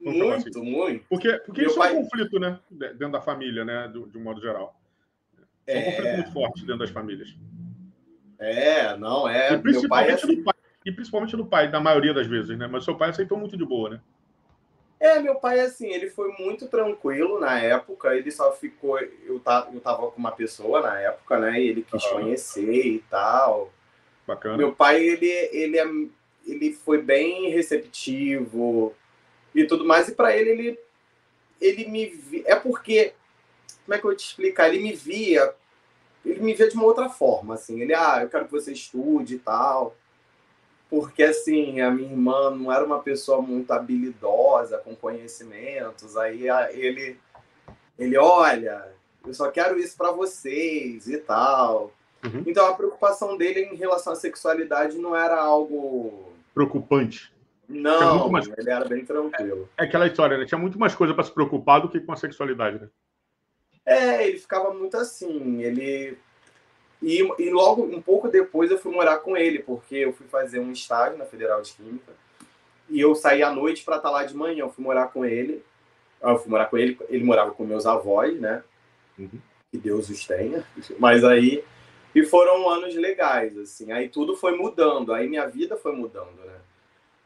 Muito, assim. muito. Porque, porque isso pai... é um conflito, né? Dentro da família, né? De, de um modo geral. É um é... conflito muito forte dentro das famílias. É, não, é. E principalmente, é... pai, e principalmente no pai, na maioria das vezes, né? Mas seu pai aceitou muito de boa, né? É, meu pai, assim, ele foi muito tranquilo na época, ele só ficou. Eu, tá, eu tava com uma pessoa na época, né? E ele quis uhum. conhecer e tal. Bacana. Meu pai, ele, ele, é, ele foi bem receptivo e tudo mais, e para ele, ele, ele me via. É porque. Como é que eu vou te explicar? Ele me via. Ele me via de uma outra forma, assim. Ele, ah, eu quero que você estude e tal. Porque, assim, a minha irmã não era uma pessoa muito habilidosa, com conhecimentos. Aí ele, ele olha, eu só quero isso para vocês e tal. Uhum. Então a preocupação dele em relação à sexualidade não era algo preocupante. Não, mais... ele era bem tranquilo. É, é aquela história, né? Tinha muito mais coisa para se preocupar do que com a sexualidade, né? É, ele ficava muito assim. Ele e, e logo um pouco depois eu fui morar com ele, porque eu fui fazer um estágio na Federal de Química e eu saí à noite para estar tá lá de manhã. Eu fui morar com ele. Eu fui morar com ele. Ele morava com meus avós, né? Uhum. Que Deus os tenha. Mas aí e foram anos legais, assim. Aí tudo foi mudando, aí minha vida foi mudando, né?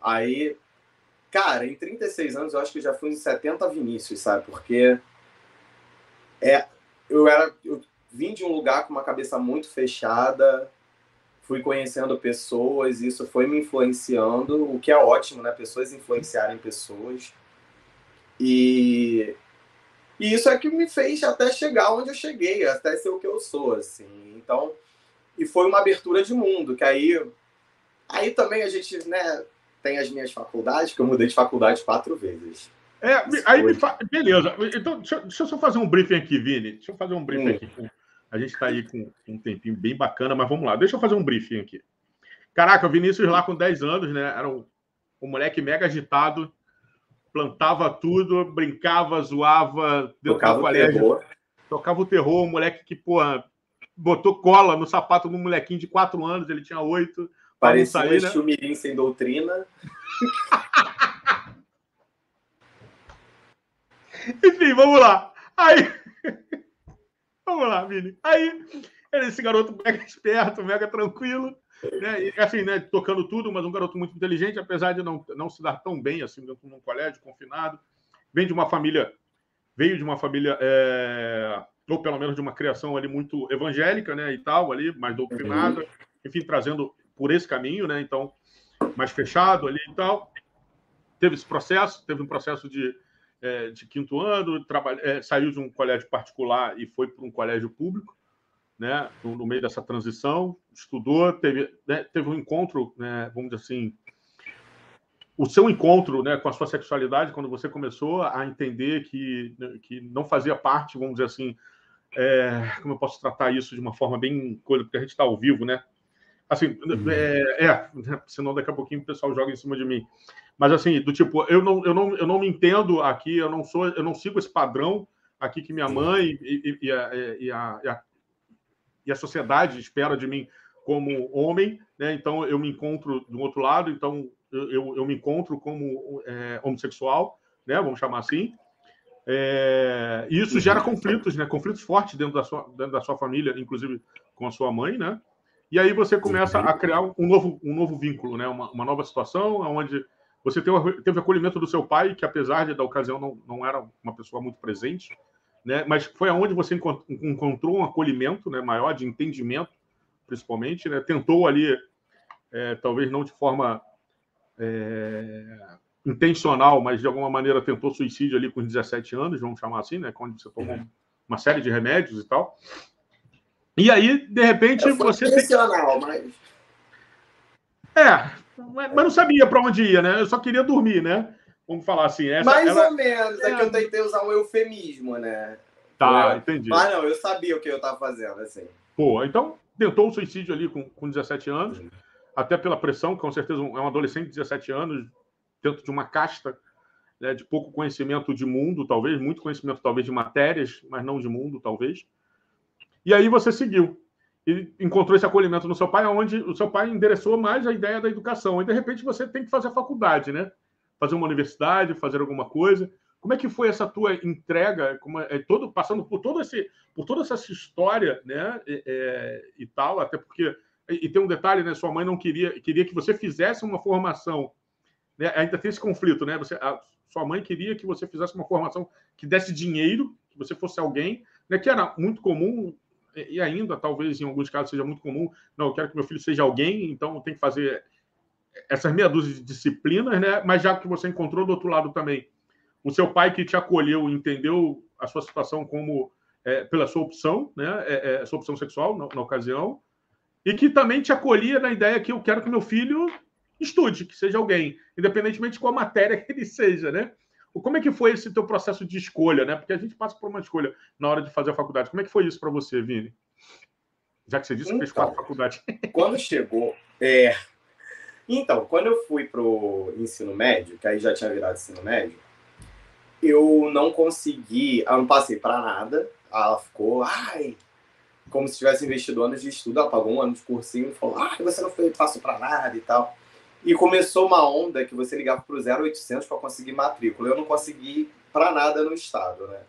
Aí, cara, em 36 anos eu acho que já fui em 70 Vinícius, sabe? Porque é, eu era eu vim de um lugar com uma cabeça muito fechada, fui conhecendo pessoas, isso foi me influenciando, o que é ótimo, né? Pessoas influenciarem pessoas. E e isso é que me fez até chegar onde eu cheguei, até ser o que eu sou, assim. Então, e foi uma abertura de mundo, que aí aí também a gente, né, tem as minhas faculdades, que eu mudei de faculdade quatro vezes. É, aí me fa... beleza. Então, deixa, deixa, eu só fazer um briefing aqui, Vini. Deixa eu fazer um briefing hum. aqui. A gente está aí com um tempinho bem bacana, mas vamos lá. Deixa eu fazer um briefing aqui. Caraca, o Vinícius lá com 10 anos, né? Era um, um moleque mega agitado, plantava tudo, brincava, zoava, tocava o terror. Tocava o terror, um moleque que, pô, botou cola no sapato do molequinho de 4 anos, ele tinha 8. Parecia sair, um né? chumirim sem doutrina. [LAUGHS] Enfim, vamos lá. Aí. [LAUGHS] vamos lá, Vini. Aí, esse garoto mega esperto, mega tranquilo. Né? E, assim, né, tocando tudo, mas um garoto muito inteligente, apesar de não, não se dar tão bem assim dentro de um colégio, confinado. Vem de uma família, veio de uma família, é, ou pelo menos de uma criação ali muito evangélica, né, e tal, ali, mais doutrinada, uhum. enfim, trazendo por esse caminho, né, então, mais fechado ali e tal. teve esse processo, teve um processo de, é, de quinto ano, trabalha, é, saiu de um colégio particular e foi para um colégio público, né, no, no, meio dessa transição, estudou, teve, né, teve um encontro, né, vamos dizer assim, o seu encontro né, com a sua sexualidade, quando você começou a entender que, que não fazia parte, vamos dizer assim, é, como eu posso tratar isso de uma forma bem coisa, porque a gente está ao vivo, né? Assim, uhum. é, é, senão daqui a pouquinho o pessoal joga em cima de mim. Mas assim, do tipo, eu não, eu não, eu não me entendo aqui, eu não sou, eu não sigo esse padrão aqui que minha mãe e, e, e, a, e, a, e a sociedade espera de mim como homem, né? Então eu me encontro do outro lado, então eu, eu me encontro como é, homossexual, né? Vamos chamar assim. É, e isso gera conflitos, né? Conflitos fortes dentro da sua, dentro da sua família, inclusive com a sua mãe, né? E aí você começa a criar um novo, um novo vínculo, né? Uma, uma nova situação, onde você teve, teve acolhimento do seu pai, que apesar de, da ocasião não, não era uma pessoa muito presente, né? Mas foi aonde você encontrou um acolhimento, né? Maior de entendimento, principalmente, né? Tentou ali, é, talvez não de forma é, intencional, mas de alguma maneira tentou suicídio ali com 17 anos, vamos chamar assim, né? Quando você tomou uhum. uma série de remédios e tal. E aí, de repente, você. Tem... mas. É, mas não sabia para onde ia, né? Eu só queria dormir, né? Vamos falar assim. Essa, Mais ela... ou menos, é... é que eu tentei usar um eufemismo, né? Tá, entendi. Mas não, eu sabia o que eu estava fazendo, assim. Pô, então tentou o suicídio ali com, com 17 anos, uhum. até pela pressão, com certeza é um adolescente de 17 anos, dentro de uma casta né, de pouco conhecimento de mundo, talvez, muito conhecimento talvez de matérias, mas não de mundo, talvez. E aí você seguiu e encontrou esse acolhimento no seu pai, onde o seu pai endereçou mais a ideia da educação. E de repente você tem que fazer faculdade, né? Fazer uma universidade, fazer alguma coisa. Como é que foi essa tua entrega, como é, é todo passando por todo esse, por toda essa história, né? É, é, e tal, até porque e, e tem um detalhe, né? Sua mãe não queria queria que você fizesse uma formação né, ainda tem esse conflito, né? Você, a sua mãe queria que você fizesse uma formação que desse dinheiro, que você fosse alguém, né, que era muito comum e ainda talvez em alguns casos seja muito comum. Não, eu quero que meu filho seja alguém, então tem que fazer essas meia dúzia de disciplinas, né? Mas já que você encontrou do outro lado também o seu pai que te acolheu, entendeu a sua situação como é, pela sua opção, né? É, é, sua opção sexual na, na ocasião, e que também te acolhia na ideia que eu quero que meu filho estude, que seja alguém, independentemente de qual matéria [LAUGHS] que ele seja, né? Como é que foi esse teu processo de escolha, né? Porque a gente passa por uma escolha na hora de fazer a faculdade. Como é que foi isso para você, Vini? Já que você disse que fez quatro então, faculdades. [LAUGHS] Quando chegou, é... Então, quando eu fui pro ensino médio, que aí já tinha virado ensino médio, eu não consegui, eu não passei para nada. Ela ficou, ai, como se tivesse investido anos de estudo. Ela pagou um ano de cursinho e falou, ai, você não foi, passou para nada e tal. E começou uma onda que você ligava para o 0800 para conseguir matrícula. Eu não consegui para nada no estado, né?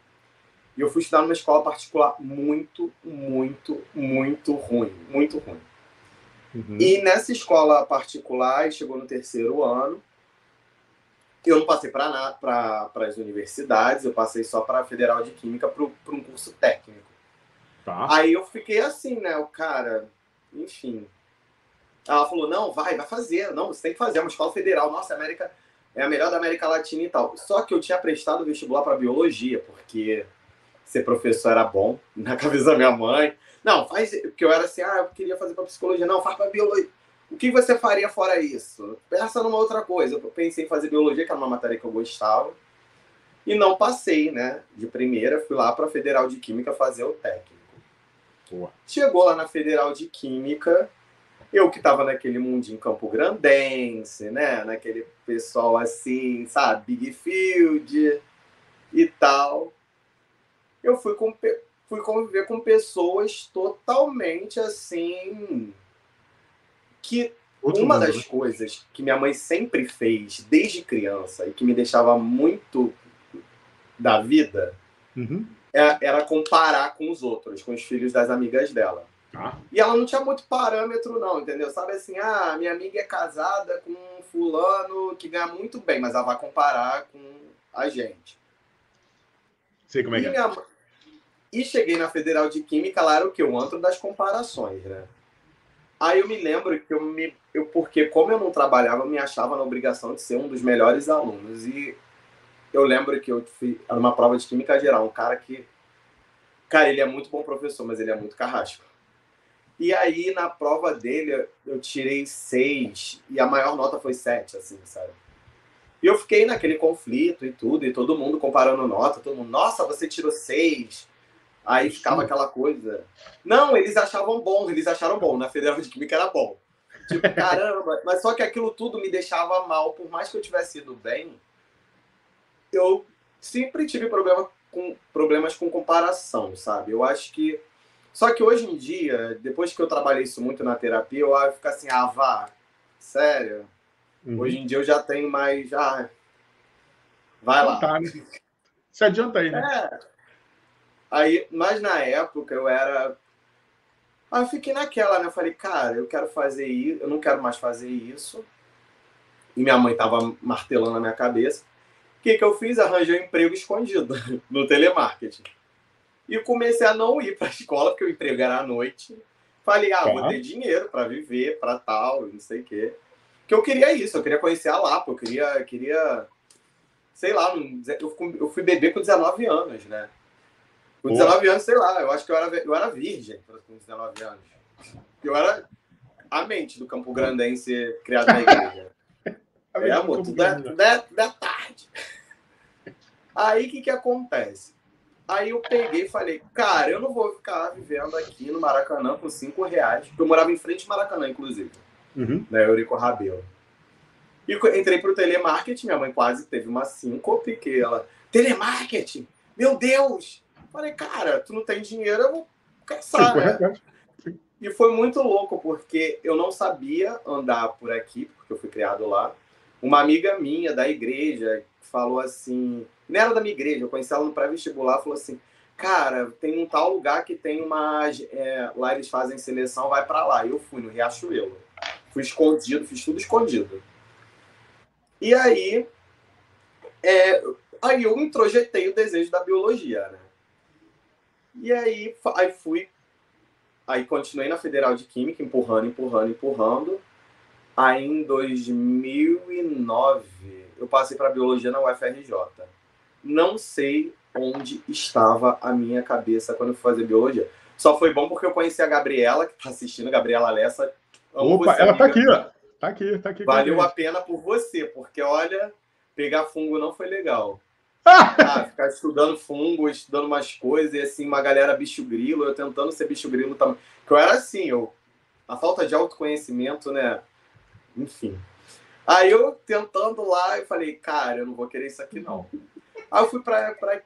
E eu fui estudar numa escola particular muito, muito, muito ruim. Muito ruim. Uhum. E nessa escola particular, chegou no terceiro ano, eu não passei para pra, as universidades, eu passei só para a Federal de Química para um curso técnico. Tá. Aí eu fiquei assim, né? O cara, enfim, ela falou: não, vai, vai fazer. Não, você tem que fazer. É uma escola federal. Nossa, a América é a melhor da América Latina e tal. Só que eu tinha prestado vestibular para biologia, porque ser professor era bom, [LAUGHS] na cabeça da minha mãe. Não, faz. Porque eu era assim, ah, eu queria fazer para psicologia. Não, faz para biologia. O que você faria fora isso? Pensa numa outra coisa. Eu pensei em fazer biologia, que era uma matéria que eu gostava. E não passei, né? De primeira, fui lá para a Federal de Química fazer o técnico. Boa. Chegou lá na Federal de Química, eu que estava naquele mundinho Campo Grandense, né? Naquele pessoal assim, sabe? Big Field e tal. Eu fui, com, fui conviver com pessoas totalmente assim. Que Outro uma mundo, das né? coisas que minha mãe sempre fez desde criança e que me deixava muito da vida uhum. É, era comparar com os outros, com os filhos das amigas dela. Ah. E ela não tinha muito parâmetro, não, entendeu? Sabe assim, ah, minha amiga é casada com um fulano que ganha muito bem, mas ela vai comparar com a gente. Sei como é que é. Minha... E cheguei na Federal de Química, lá era o quê? O antro das comparações, né? Aí eu me lembro que eu me eu porque como eu não trabalhava, eu me achava na obrigação de ser um dos melhores alunos. E eu lembro que eu fiz uma prova de química geral, um cara que cara, ele é muito bom professor, mas ele é muito carrasco. E aí na prova dele eu tirei seis e a maior nota foi sete, assim, sabe? E eu fiquei naquele conflito e tudo, e todo mundo comparando nota, todo mundo, nossa, você tirou seis. Aí ficava aquela coisa. Não, eles achavam bom, eles acharam bom. Na Federal de Química era bom. Tipo, [LAUGHS] caramba, mas só que aquilo tudo me deixava mal. Por mais que eu tivesse ido bem, eu sempre tive problema com, problemas com comparação, sabe? Eu acho que. Só que hoje em dia, depois que eu trabalhei isso muito na terapia, eu fico assim, ah, vá, sério. Uhum. Hoje em dia eu já tenho mais. Ah, vai lá. Tá, né? Se adianta aí, né? É. Aí, mas na época eu era. Aí eu fiquei naquela, né? Eu falei, cara, eu quero fazer isso, eu não quero mais fazer isso. E minha mãe tava martelando na minha cabeça. O que, que eu fiz? Arranjei um emprego escondido [LAUGHS] no telemarketing. E comecei a não ir para a [LAUGHS] escola, porque o emprego era à noite. Falei, ah, tá. vou ter dinheiro para viver, para tal, não sei o quê. Que eu queria isso, eu queria conhecer a Lapa, eu queria, queria sei lá, eu fui, beber com 19 anos, né? Com 19 anos, sei lá, eu acho que eu era, eu era virgem com 19 anos. Eu era a mente do Campo Grandense criado na igreja. [LAUGHS] é, amor, tudo é, tudo é tarde. Aí o que, que acontece? Aí eu peguei e falei, cara, eu não vou ficar vivendo aqui no Maracanã com 5 reais, porque eu morava em frente ao Maracanã, inclusive uhum. né, Eurico Rabelo. E entrei para o telemarketing, minha mãe quase teve uma síncope, que ela, telemarketing, meu Deus! Falei, cara, tu não tem dinheiro, eu vou caçar, né? E foi muito louco, porque eu não sabia andar por aqui, porque eu fui criado lá. Uma amiga minha da igreja falou assim, não era da minha igreja, eu conheci ela no pré-vestibular, falou assim, cara, tem um tal lugar que tem uma... É, lá eles fazem seleção, vai para lá. E eu fui no Riachuelo. Fui escondido, fiz tudo escondido. E aí, é, aí eu introjetei o desejo da biologia, né? E aí, aí fui, aí continuei na Federal de Química, empurrando, empurrando, empurrando. Aí em 2009, eu passei para biologia na UFRJ. Não sei onde estava a minha cabeça quando eu fui fazer biologia. Só foi bom porque eu conheci a Gabriela, que está assistindo, Gabriela Lessa, Opa, ela tá aqui, ó. Tá aqui, tá aqui. Valeu a pena por você, porque olha, pegar fungo não foi legal. [LAUGHS] ah, ficar estudando fungo, estudando umas coisas, e assim, uma galera bicho grilo, eu tentando ser bicho grilo também. Que eu era assim, eu. A falta de autoconhecimento, né? Enfim. Aí eu tentando lá, eu falei, cara, eu não vou querer isso aqui, não. Aí eu fui pra. pra...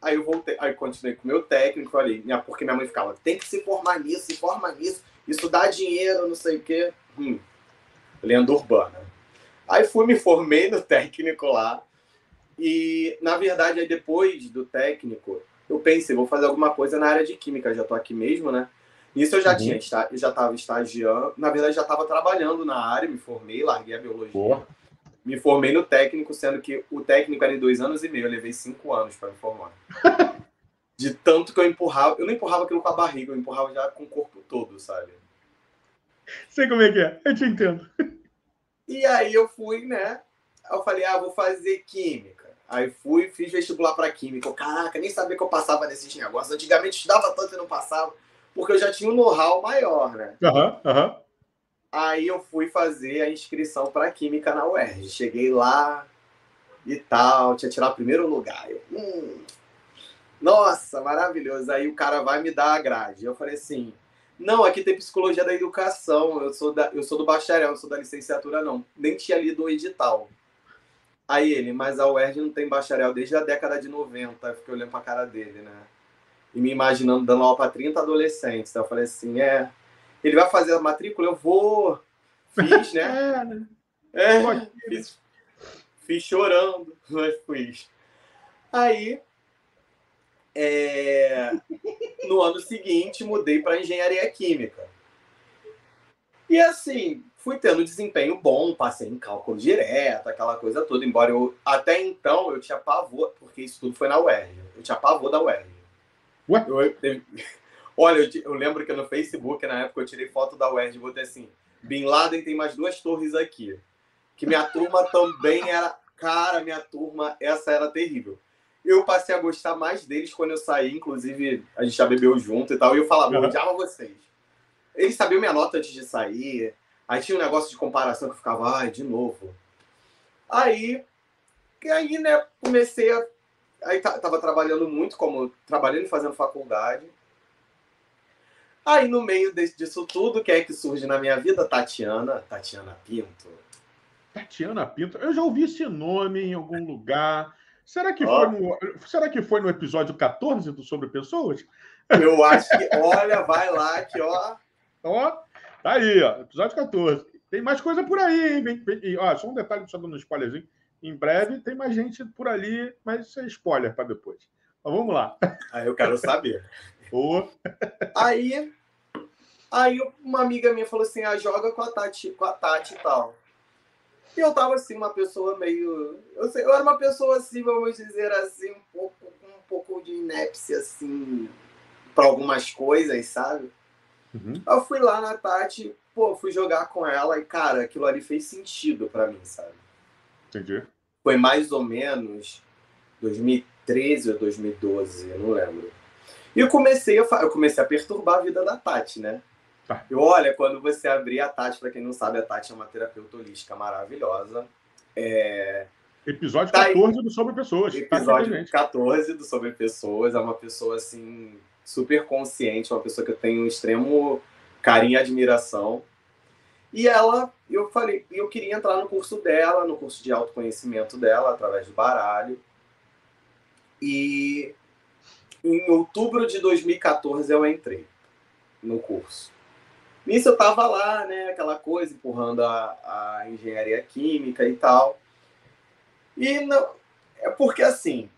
Aí eu voltei, aí continuei com o meu técnico, falei, porque minha mãe ficava, tem que se formar nisso, se forma nisso isso dá dinheiro, não sei o quê. Hum, lenda urbana. Aí fui, me formei no técnico lá. E, na verdade, aí depois do técnico, eu pensei, vou fazer alguma coisa na área de química, já tô aqui mesmo, né? Nisso eu já uhum. tinha, já estava estagiando, na verdade já estava trabalhando na área, me formei, larguei a biologia. Me formei no técnico, sendo que o técnico era em dois anos e meio, eu levei cinco anos para me formar. [LAUGHS] de tanto que eu empurrava, eu não empurrava aquilo com a barriga, eu empurrava já com o corpo todo, sabe? Sei como é que é, eu te entendo. E aí eu fui, né? Eu falei, ah, vou fazer química. Aí fui, fiz vestibular para química. Eu, Caraca, nem sabia que eu passava nesses negócios. Antigamente estudava tanto e não passava, porque eu já tinha um know-how maior, né? Aham, uhum, aham. Uhum. Aí eu fui fazer a inscrição para química na UERJ. Cheguei lá e tal, tinha tirado primeiro lugar. Eu, hum, nossa, maravilhoso. Aí o cara vai me dar a grade. Eu falei assim: não, aqui tem psicologia da educação. Eu sou, da, eu sou do bacharel, não sou da licenciatura, não. Nem tinha lido o edital. Aí ele, mas a UERJ não tem bacharel desde a década de 90. Eu fiquei olhando pra cara dele, né? E me imaginando dando aula para 30 adolescentes. Então eu falei assim: é. Ele vai fazer a matrícula? Eu vou. Fiz, né? [LAUGHS] é, fiz, fiz chorando, mas fiz. Aí é... No ano seguinte, mudei para engenharia química. E assim, fui tendo desempenho bom, passei em cálculo direto, aquela coisa toda, embora eu até então eu tinha pavor, porque isso tudo foi na UERJ. Eu tinha pavor da UERJ. Ué? Eu, eu, olha, eu, eu, lembro que no Facebook, na época, eu tirei foto da UERJ e botei assim: Bin Laden tem mais duas torres aqui. Que minha turma também era. Cara, minha turma, essa era terrível. Eu passei a gostar mais deles quando eu saí, inclusive a gente já bebeu junto e tal, e eu falava, eu odiava vocês. Eles sabiam minha nota antes de sair, aí tinha um negócio de comparação que eu ficava, ai, de novo. Aí, e aí, né, comecei a. Aí tava trabalhando muito, como trabalhando e fazendo faculdade. Aí, no meio disso tudo, quem é que surge na minha vida? Tatiana, Tatiana Pinto. Tatiana Pinto, eu já ouvi esse nome em algum lugar. Será que, foi, no, será que foi no episódio 14 do Sobre Pessoas? Eu acho que, olha, vai lá que, ó. Ó, tá aí, ó, episódio 14. Tem mais coisa por aí, hein? Vem, vem, ó, só um detalhe, só dando um spoilerzinho. Em breve tem mais gente por ali, mas isso é spoiler para depois. Mas vamos lá. Aí eu quero saber. Oh. Aí Aí uma amiga minha falou assim: ah, joga com a Tati, com a Tati e tal. E eu tava assim, uma pessoa meio. Eu, sei, eu era uma pessoa assim, vamos dizer assim, um pouco, um pouco de inépcia, assim, para algumas coisas, sabe? Uhum. Eu fui lá na Tati, pô, fui jogar com ela e, cara, aquilo ali fez sentido para mim, sabe? Entendi. Foi mais ou menos 2013 ou 2012, eu não lembro. E eu comecei a, eu comecei a perturbar a vida da Tati, né? Tá. E olha, quando você abrir a Tati, para quem não sabe, a Tati é uma terapeuta holística maravilhosa. É... Episódio tá 14 aí. do Sobre Pessoas. Tá Episódio tá 14 do Sobre Pessoas. É uma pessoa, assim, super consciente, uma pessoa que eu tenho um extremo carinho e admiração. E ela, eu falei, eu queria entrar no curso dela, no curso de autoconhecimento dela, através do baralho. E em outubro de 2014 eu entrei no curso. Nisso eu tava lá, né, aquela coisa, empurrando a, a engenharia química e tal. E não, é porque assim,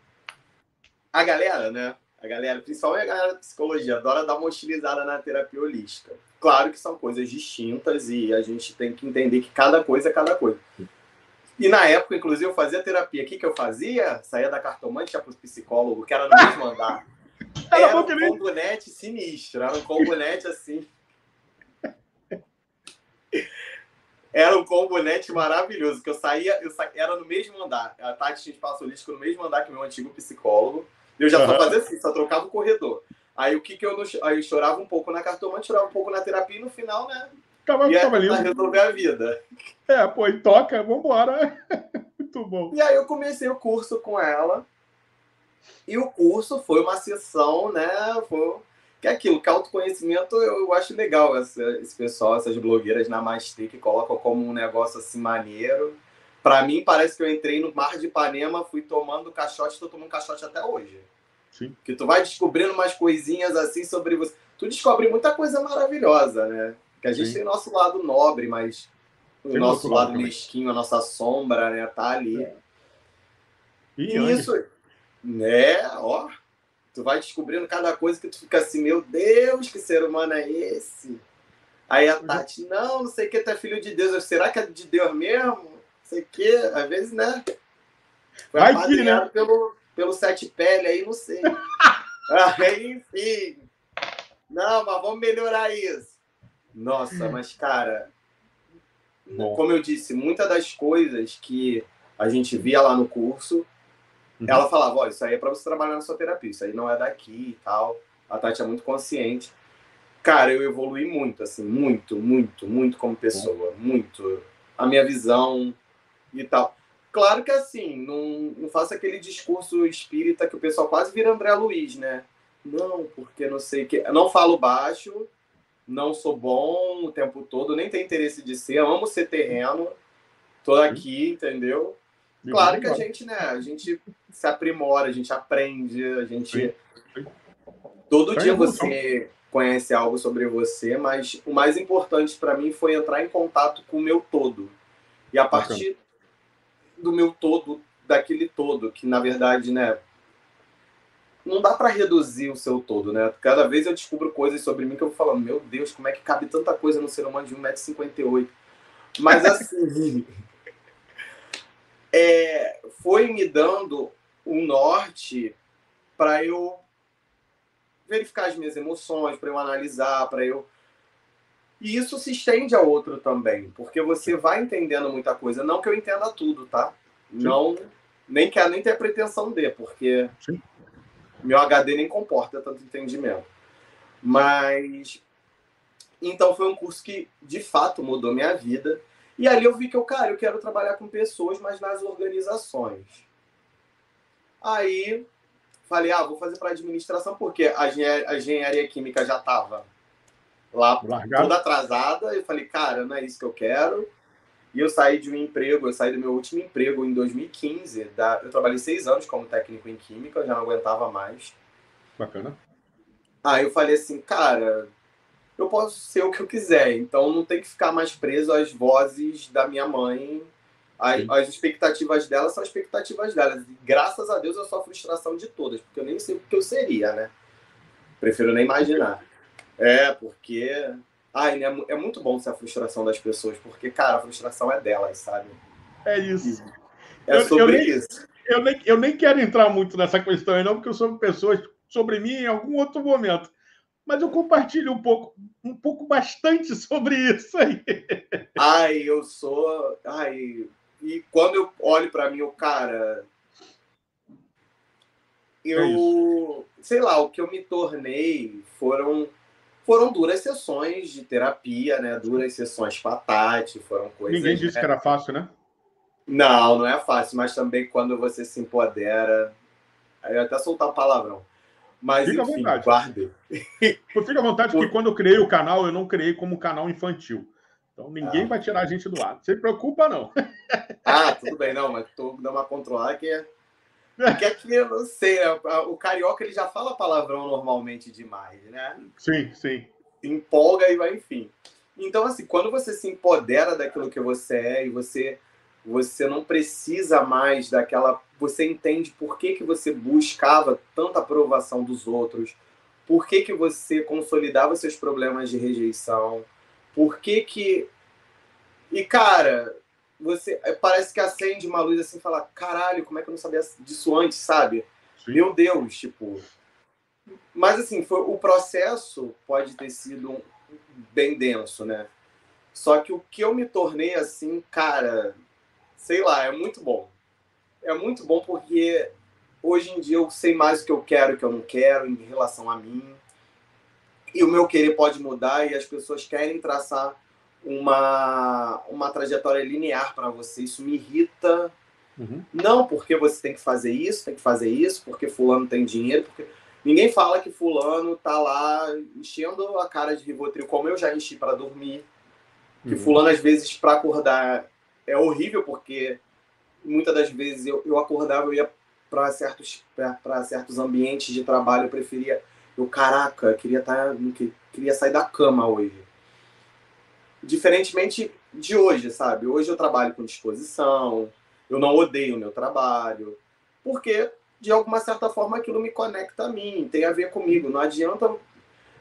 a galera, né, a galera, principalmente a galera da psicologia, adora dar uma hostilizada na terapia holística. Claro que são coisas distintas e a gente tem que entender que cada coisa é cada coisa. E na época, inclusive, eu fazia terapia. O que, eu fazia? Saía da cartomante, ia para o psicólogo, que era no mesmo andar. Era um combonete sinistro, era um combonete assim. Era um combonete maravilhoso, que eu saía, eu sa... era no mesmo andar. A Tati tinha espaço holístico no mesmo andar que meu antigo psicólogo. Eu já só fazia assim, só trocava o corredor. Aí o que que eu não... Aí eu chorava um pouco na cartomante, chorava um pouco na terapia e no final, né? Tava, ia tava lindo. resolver a vida. É, pô, e toca, vambora. [LAUGHS] Muito bom. E aí eu comecei o curso com ela. E o curso foi uma sessão, né? Foi que é aquilo, que autoconhecimento eu acho legal essa, esse pessoal, essas blogueiras Namastê que colocam como um negócio assim maneiro. Para mim, parece que eu entrei no mar de Ipanema, fui tomando caixote, estou tomando caixote até hoje. Sim. Que tu vai descobrindo umas coisinhas assim sobre você. Tu descobre muita coisa maravilhosa, né? Que a gente Sim. tem nosso lado nobre, mas o tem nosso lado mesquinho, a nossa sombra, né? Tá ali. É. E, e isso, né? Ó, Tu vai descobrindo cada coisa que tu fica assim, meu Deus, que ser humano é esse? Aí a Tati, não, não sei o que, tu é filho de Deus. Eu, Será que é de Deus mesmo? Não sei o que, às vezes, né? Foi vai que, né? pelo, pelo sete pele aí, não sei. [LAUGHS] aí, enfim. Não, mas vamos melhorar isso. Nossa, mas, cara, Bom. como eu disse, muitas das coisas que a gente via lá no curso Uhum. Ela falava, olha, isso aí é para você trabalhar na sua terapia, isso aí não é daqui e tal. A Tati é muito consciente. Cara, eu evolui muito, assim, muito, muito, muito como pessoa, muito. A minha visão e tal. Claro que assim, não, não faço aquele discurso espírita que o pessoal quase vira André Luiz, né? Não, porque não sei o que. Eu não falo baixo, não sou bom o tempo todo, nem tenho interesse de ser, amo ser terreno, tô aqui, entendeu? Claro que a gente, né, a gente se aprimora, a gente aprende, a gente. Todo dia você conhece algo sobre você, mas o mais importante para mim foi entrar em contato com o meu todo. E a partir do meu todo, daquele todo, que na verdade, né, não dá para reduzir o seu todo, né? Cada vez eu descubro coisas sobre mim que eu vou falando, meu Deus, como é que cabe tanta coisa no ser humano de 1,58m? Mas assim, [LAUGHS] é, foi me dando um norte para eu verificar as minhas emoções, para eu analisar, para eu E isso se estende a outro também, porque você vai entendendo muita coisa. Não que eu entenda tudo, tá? Sim. Não, nem quero nem ter a pretensão de, porque Sim. meu HD nem comporta tanto entendimento. Mas então foi um curso que de fato mudou minha vida. E ali eu vi que eu, cara, eu quero trabalhar com pessoas, mas nas organizações. Aí falei, ah, vou fazer para administração, porque a engenharia, a engenharia química já estava lá Largado. toda atrasada. Eu falei, cara, não é isso que eu quero. E eu saí de um emprego, eu saí do meu último emprego em 2015. Da, eu trabalhei seis anos como técnico em química, já não aguentava mais. Bacana. Aí eu falei assim, cara, eu posso ser o que eu quiser, então não tem que ficar mais preso às vozes da minha mãe. As, as expectativas dela são expectativas dela. E, graças a Deus eu sou a frustração de todas, porque eu nem sei o que eu seria, né? Prefiro nem imaginar. É, porque. Ai, é, é muito bom ser a frustração das pessoas, porque, cara, a frustração é delas, sabe? É isso. É eu, sobre eu nem, isso. Eu nem, eu nem quero entrar muito nessa questão aí, não, porque eu sou pessoas sobre mim em algum outro momento. Mas eu compartilho um pouco, um pouco bastante [LAUGHS] sobre isso aí. Ai, eu sou. Ai, e quando eu olho para mim, o cara. Eu. É sei lá, o que eu me tornei foram foram duras sessões de terapia, né? Duras sessões patate, foram coisas. Ninguém disse né? que era fácil, né? Não, não é fácil, mas também quando você se empodera. Aí eu até soltar um palavrão. Mas, Fica enfim, à vontade. guarde. Fica à vontade, porque [LAUGHS] quando eu criei o canal, eu não criei como canal infantil. Então ninguém ah. vai tirar a gente do ar. Não se preocupa, não. [LAUGHS] Ah, tudo bem, não, mas tô dando uma controlada que é. Porque aqui, eu não sei, né? o carioca ele já fala palavrão normalmente demais, né? Sim, sim. empolga e vai, enfim. Então, assim, quando você se empodera daquilo que você é e você você não precisa mais daquela. Você entende por que, que você buscava tanta aprovação dos outros, por que, que você consolidava seus problemas de rejeição, por que que. E, cara, você é, parece que acende uma luz assim e fala: caralho, como é que eu não sabia disso antes, sabe? Sim. Meu Deus, tipo. Mas, assim, foi, o processo pode ter sido bem denso, né? Só que o que eu me tornei assim, cara, sei lá, é muito bom. É muito bom porque hoje em dia eu sei mais o que eu quero e o que eu não quero em relação a mim. E o meu querer pode mudar e as pessoas querem traçar uma, uma trajetória linear para você. Isso me irrita. Uhum. Não porque você tem que fazer isso, tem que fazer isso, porque fulano tem dinheiro, porque ninguém fala que fulano tá lá enchendo a cara de Rivotril como eu já enchi para dormir. Que uhum. fulano às vezes para acordar é horrível porque muitas das vezes eu, eu acordava, eu ia para certos para certos ambientes de trabalho, eu preferia eu caraca, queria estar tá, queria sair da cama hoje. Diferentemente de hoje, sabe? Hoje eu trabalho com disposição, eu não odeio o meu trabalho, porque de alguma certa forma aquilo me conecta a mim, tem a ver comigo. Não adianta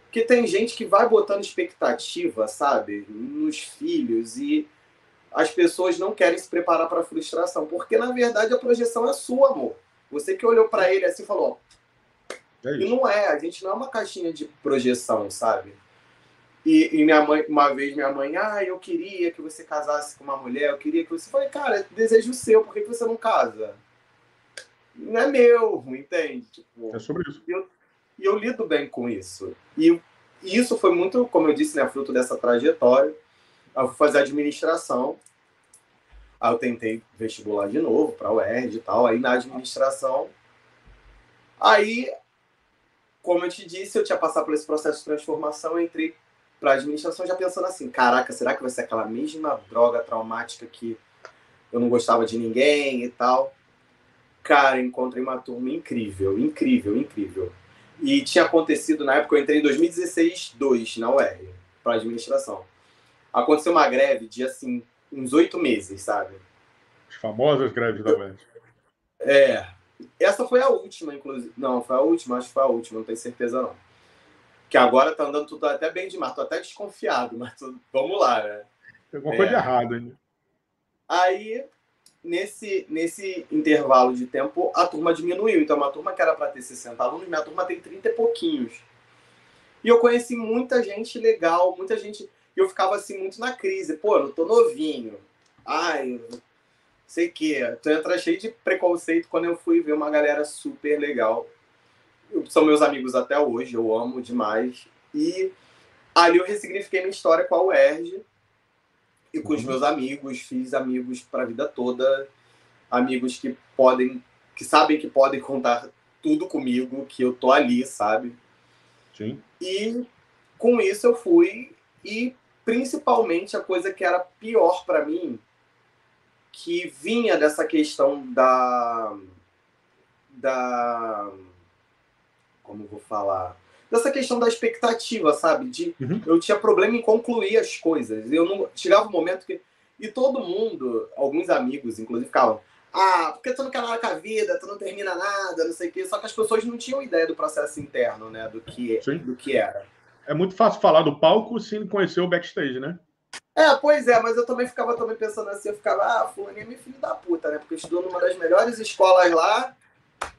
porque tem gente que vai botando expectativa, sabe, nos filhos e as pessoas não querem se preparar para a frustração, porque na verdade a projeção é sua, amor. Você que olhou para ele assim e falou. É e não é, a gente não é uma caixinha de projeção, sabe? E, e, minha mãe, uma vez minha mãe, ah, eu queria que você casasse com uma mulher, eu queria que você. Eu falei, cara, é desejo seu, por que você não casa? Não é meu, entende? Tipo, é sobre isso. E eu, eu lido bem com isso. E, e isso foi muito, como eu disse, né, fruto dessa trajetória. Eu fui fazer administração. Aí eu tentei vestibular de novo para o UERJ e tal. Aí na administração. Aí, como eu te disse, eu tinha passado por esse processo de transformação. Entrei para administração já pensando assim: caraca, será que vai ser aquela mesma droga traumática que eu não gostava de ninguém e tal? Cara, encontrei uma turma incrível, incrível, incrível. E tinha acontecido na época, eu entrei em 2016, 2 na UER, para administração aconteceu uma greve de, assim, uns oito meses, sabe? As famosas greves da UERJ. É. Essa foi a última, inclusive. Não, foi a última, acho que foi a última, não tenho certeza não. Que agora tá andando tudo até bem demais, tô até desconfiado, [LAUGHS] mas tudo... vamos lá, né? Tem alguma é. coisa errada ainda. Aí, nesse, nesse intervalo de tempo, a turma diminuiu. Então, uma turma que era para ter 60 alunos, minha turma tem 30 e pouquinhos. E eu conheci muita gente legal, muita gente E eu ficava assim muito na crise. Pô, eu tô novinho. Ai, sei que. Então eu entrei cheio de preconceito quando eu fui ver uma galera super legal. São meus amigos até hoje, eu amo demais. E ali eu ressignifiquei minha história com a UERJ e com uhum. os meus amigos, fiz amigos para a vida toda, amigos que podem, que sabem que podem contar tudo comigo, que eu tô ali, sabe? Sim. E com isso eu fui e principalmente a coisa que era pior para mim, que vinha dessa questão da da como vou falar dessa questão da expectativa, sabe? De uhum. eu tinha problema em concluir as coisas. Eu não chegava um momento que e todo mundo, alguns amigos inclusive ficavam ah, porque tu não quer nada com a vida, tu não termina nada, não sei o quê. Só que as pessoas não tinham ideia do processo interno, né? Do que, do que era. É muito fácil falar do palco sem conhecer o backstage, né? É, pois é, mas eu também ficava também pensando assim, eu ficava, ah, fulaninho é meu filho da puta, né? Porque estudou numa das melhores escolas lá,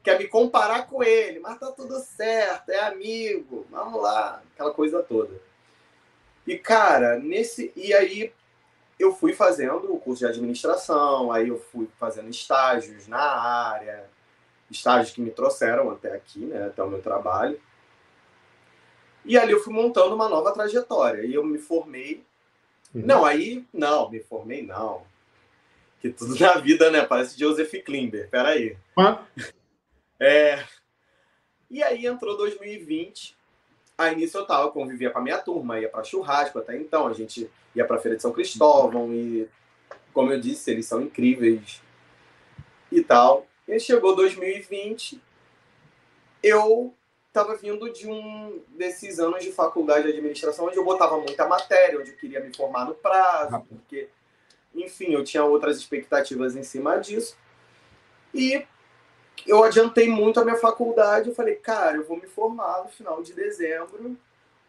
quer me comparar com ele, mas tá tudo certo, é amigo, vamos lá, aquela coisa toda. E, cara, nesse. E aí, eu fui fazendo o curso de administração, aí eu fui fazendo estágios na área, estágios que me trouxeram até aqui, né, até o meu trabalho. E ali eu fui montando uma nova trajetória. E eu me formei. Não, aí, não, me formei não. Que tudo na vida, né? Parece Joseph Klimber. Peraí. Ah. É... E aí entrou 2020. Aí nisso eu tava, convivia com a minha turma, ia para churrasco até então. A gente ia para a Feira de São Cristóvão e, como eu disse, eles são incríveis e tal. E chegou 2020, eu estava vindo de um desses anos de faculdade de administração onde eu botava muita matéria, onde eu queria me formar no prazo, porque, enfim, eu tinha outras expectativas em cima disso. E eu adiantei muito a minha faculdade, eu falei, cara, eu vou me formar no final de dezembro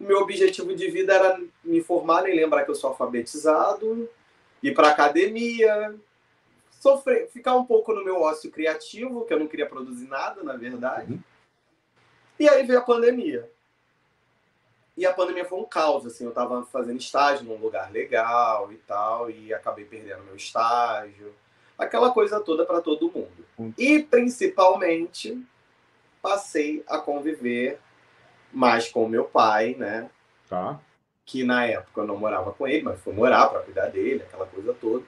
o meu objetivo de vida era me formar, nem lembrar que eu sou alfabetizado, ir para academia, sofrer, ficar um pouco no meu ócio criativo, que eu não queria produzir nada, na verdade. Uhum. E aí veio a pandemia. E a pandemia foi um caos, assim, eu estava fazendo estágio num lugar legal e tal, e acabei perdendo meu estágio. Aquela coisa toda para todo mundo. E, principalmente, passei a conviver mais com meu pai, né? Tá. Que na época eu não morava com ele, mas fui morar para cuidar dele, aquela coisa toda.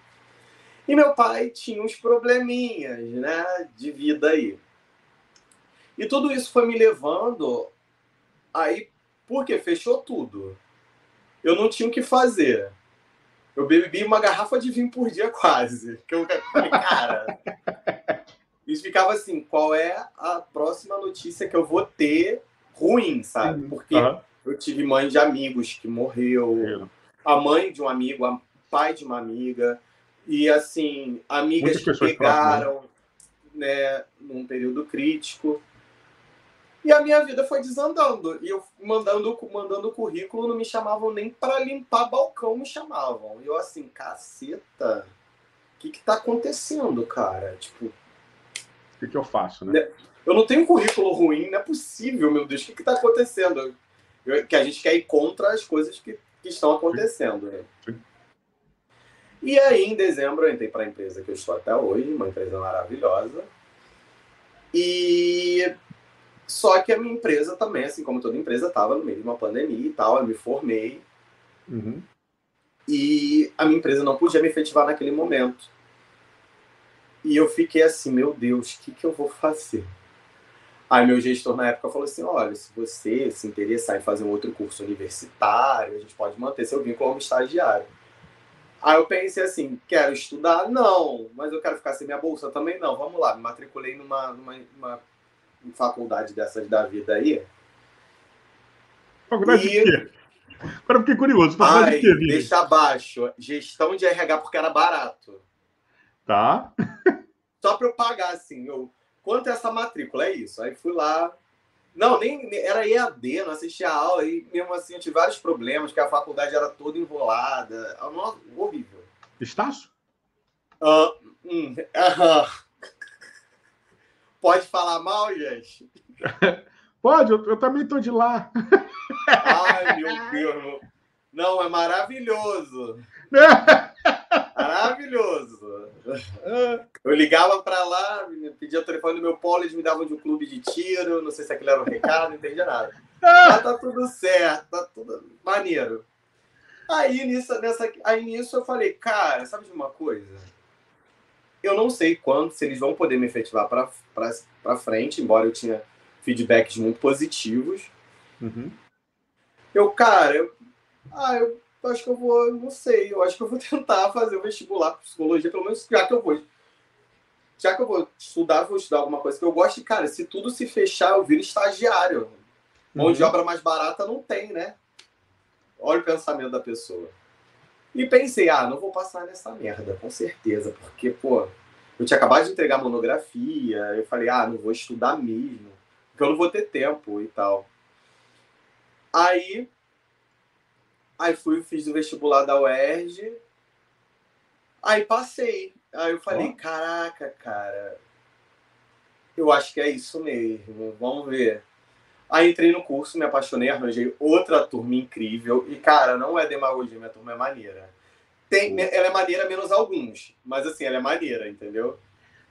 E meu pai tinha uns probleminhas, né, de vida aí. E tudo isso foi me levando aí, porque fechou tudo. Eu não tinha o que fazer. Eu bebi uma garrafa de vinho por dia [LAUGHS] quase. Que eu falei, cara. Isso ficava assim: qual é a próxima notícia que eu vou ter ruim, sabe? Porque uhum. eu tive mãe de amigos que morreu, a mãe de um amigo, o pai de uma amiga, e assim, amigas Muitas que pegaram, né, num período crítico. E a minha vida foi desandando. E eu mandando mandando currículo, não me chamavam nem para limpar balcão, me chamavam. E eu assim, caceta, o que que tá acontecendo, cara? Tipo, o que, que eu faço, né? né? Eu não tenho currículo ruim, não é possível, meu Deus, o que está acontecendo? Eu, que a gente quer ir contra as coisas que, que estão acontecendo. Né? E aí, em dezembro, eu entrei para a empresa que eu estou até hoje, uma empresa maravilhosa. E só que a minha empresa também, assim como toda empresa, estava no meio de uma pandemia e tal. Eu me formei. Uhum. E a minha empresa não podia me efetivar naquele momento. E eu fiquei assim, meu Deus, o que, que eu vou fazer? Aí meu gestor na época falou assim, olha, se você se interessar em fazer um outro curso universitário, a gente pode manter seu vínculo como estagiário. Aí eu pensei assim, quero estudar? Não. Mas eu quero ficar sem minha bolsa? Também não. Vamos lá, me matriculei numa, numa, numa faculdade dessas da vida aí. Faculdade e... de quê? Agora fiquei curioso. Faculdade Ai, de quê, Vini? Deixa abaixo. Gestão de RH porque era barato. Tá. Só para eu pagar, assim. Eu quanto é essa matrícula? É isso. Aí fui lá. Não, nem era EAD, não assistia a aula, e mesmo assim eu tive vários problemas, que a faculdade era toda enrolada. Nossa, horrível. Estácio? Uh, hum, uh, Pode falar mal, gente? [LAUGHS] Pode, eu, eu também tô de lá. Ai, meu Deus. Não, é maravilhoso. [LAUGHS] maravilhoso. Eu ligava para lá, pedia o telefone do meu polo, eles me davam de um clube de tiro, não sei se aquilo era um recado, não entendia nada. Mas tá tudo certo, tá tudo maneiro. Aí nisso, nessa, aí nisso eu falei, cara, sabe de uma coisa? Eu não sei quando, se eles vão poder me efetivar para frente, embora eu tinha feedbacks muito positivos. Uhum. Eu, cara, eu, ah, eu acho que eu vou, não sei, eu acho que eu vou [LAUGHS] tentar fazer o vestibular para psicologia, pelo menos já que eu vou. Já que eu vou estudar, vou estudar alguma coisa que eu gosto, e, cara, se tudo se fechar, eu viro estagiário. Mão uhum. de obra mais barata não tem, né? Olha o pensamento da pessoa. E pensei, ah, não vou passar nessa merda, com certeza, porque, pô, eu tinha acabado de entregar monografia, eu falei, ah, não vou estudar mesmo, porque eu não vou ter tempo e tal. Aí, aí fui, fiz o vestibular da UERJ, aí passei. Aí eu falei, oh. caraca, cara, eu acho que é isso mesmo, vamos ver. Aí entrei no curso, me apaixonei, arranjei outra turma incrível. E, cara, não é demagogia, minha turma é maneira. Tem, ela é maneira menos alguns, mas assim, ela é maneira, entendeu?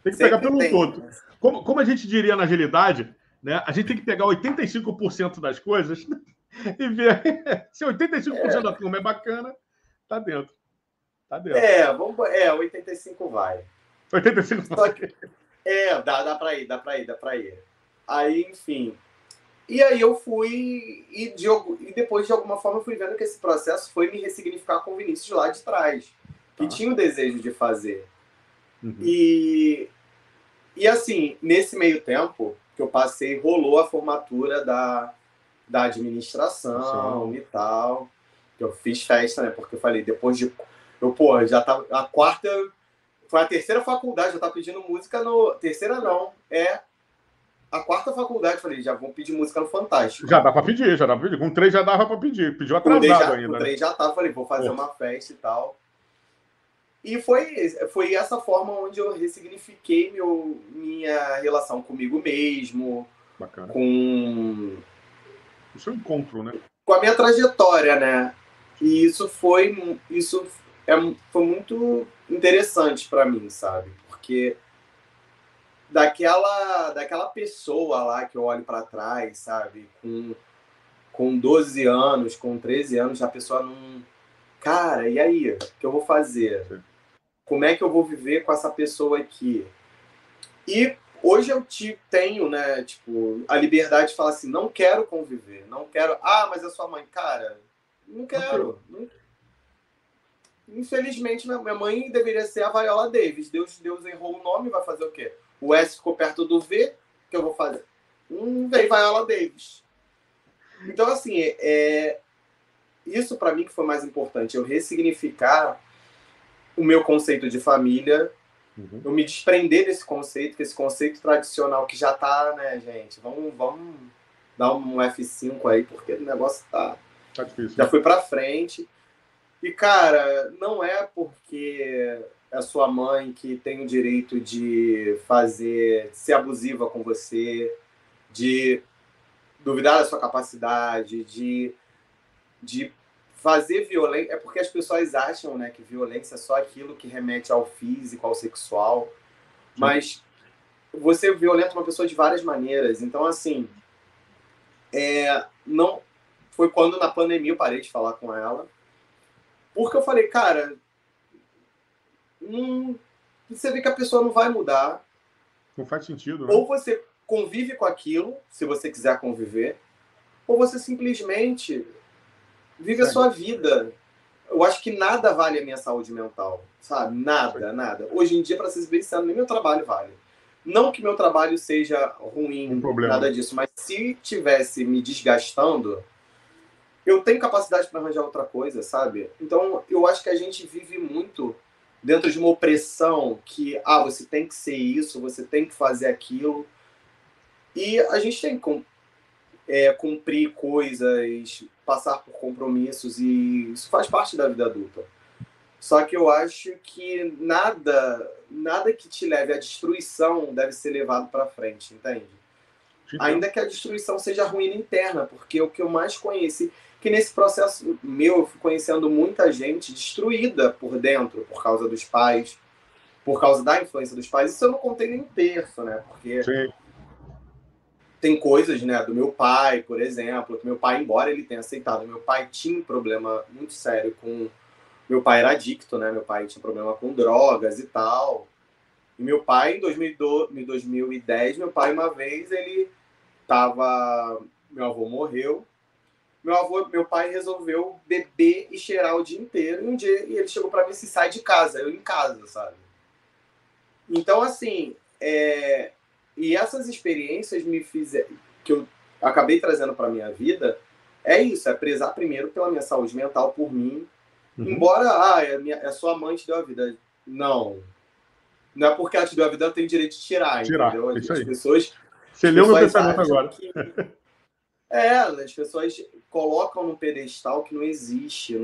Tem que Sempre pegar pelo tem. todo. Como, como a gente diria na agilidade, né? A gente tem que pegar 85% das coisas [LAUGHS] e ver [LAUGHS] se 85% é. da turma é bacana, tá dentro. Tá dentro. É, vamos, é 85 vai. 85 vai. Que, é, dá, dá pra ir, dá pra ir, dá pra ir. Aí, enfim, e aí eu fui e, de, e depois de alguma forma eu fui vendo que esse processo foi me ressignificar com o Vinícius lá de trás, que ah. tinha o desejo de fazer. Uhum. E, e assim, nesse meio tempo que eu passei, rolou a formatura da, da administração Sim. e tal. Que eu fiz festa, né? Porque eu falei, depois de. Eu, pô, já tava. A quarta. Foi a terceira faculdade, eu tava pedindo música no. Terceira não, é a quarta faculdade, falei, já vão pedir música no Fantástico. Já dá pra pedir, já dá pra pedir. Com três já dava pra pedir. Pediu atrasado já, ainda. Com né? três já tava, falei, vou fazer uma festa e tal. E foi, foi essa forma onde eu ressignifiquei meu, minha relação comigo mesmo. Bacana. Com. O seu encontro, né? Com a minha trajetória, né? E isso foi. Isso é, foi muito interessante para mim, sabe? Porque daquela, daquela pessoa lá que eu olho para trás, sabe? Com, com 12 anos, com 13 anos, a pessoa não. Cara, e aí? O que eu vou fazer? Como é que eu vou viver com essa pessoa aqui? E hoje eu te tenho, né, tipo, a liberdade de falar assim, não quero conviver, não quero. Ah, mas é sua mãe, cara, não quero. Não... Infelizmente, minha mãe deveria ser a Viola Davis. Deus, Deus errou o nome, vai fazer o quê? O S ficou perto do V, que eu vou fazer? Um vem Viola Davis. Então, assim, é, isso para mim que foi mais importante, eu ressignificar o meu conceito de família, uhum. eu me desprender desse conceito, que esse conceito tradicional que já tá, né, gente? Vamos, vamos dar um F5 aí, porque o negócio tá. Tá difícil. Já foi para frente. E, cara, não é porque é a sua mãe que tem o direito de fazer, ser abusiva com você, de duvidar da sua capacidade, de, de fazer violência. É porque as pessoas acham né, que violência é só aquilo que remete ao físico, ao sexual. Sim. Mas você violenta uma pessoa de várias maneiras. Então, assim, é, não foi quando na pandemia eu parei de falar com ela. Porque eu falei, cara, hum, você vê que a pessoa não vai mudar. Não faz sentido, né? Ou você convive com aquilo, se você quiser conviver, ou você simplesmente vive a sua vida. Eu acho que nada vale a minha saúde mental, sabe? Nada, nada. Hoje em dia, para ser bem sincero, nem meu trabalho vale. Não que meu trabalho seja ruim, um nada disso, mas se tivesse me desgastando, eu tenho capacidade para arranjar outra coisa, sabe? Então, eu acho que a gente vive muito dentro de uma opressão que, ah, você tem que ser isso, você tem que fazer aquilo. E a gente tem que é, cumprir coisas, passar por compromissos, e isso faz parte da vida adulta. Só que eu acho que nada, nada que te leve à destruição deve ser levado para frente, entende? Ainda que a destruição seja ruína interna, porque o que eu mais conheci. Que nesse processo meu eu fui conhecendo muita gente destruída por dentro por causa dos pais, por causa da influência dos pais. Isso eu não contei nem um terço, né? Porque Sim. tem coisas, né, do meu pai, por exemplo, que meu pai, embora ele tenha aceitado, meu pai tinha um problema muito sério com meu pai era adicto, né? Meu pai tinha problema com drogas e tal. E meu pai, em 2010, meu pai, uma vez, ele tava. Meu avô morreu. Meu avô, meu pai resolveu beber e cheirar o dia inteiro. E um dia e ele chegou para mim se sai de casa, eu em casa, sabe? Então, assim, é... e essas experiências me fizeram. que eu acabei trazendo para minha vida é isso, é prezar primeiro pela minha saúde mental, por mim. Uhum. Embora, ah, é, minha, é sua mãe te deu a vida. Não, não é porque ela te deu a vida, ela tem direito de tirar, tirar entendeu? As, isso aí. pessoas. Você leu meu pensamento agora. Que, é, as pessoas colocam num pedestal que não existe.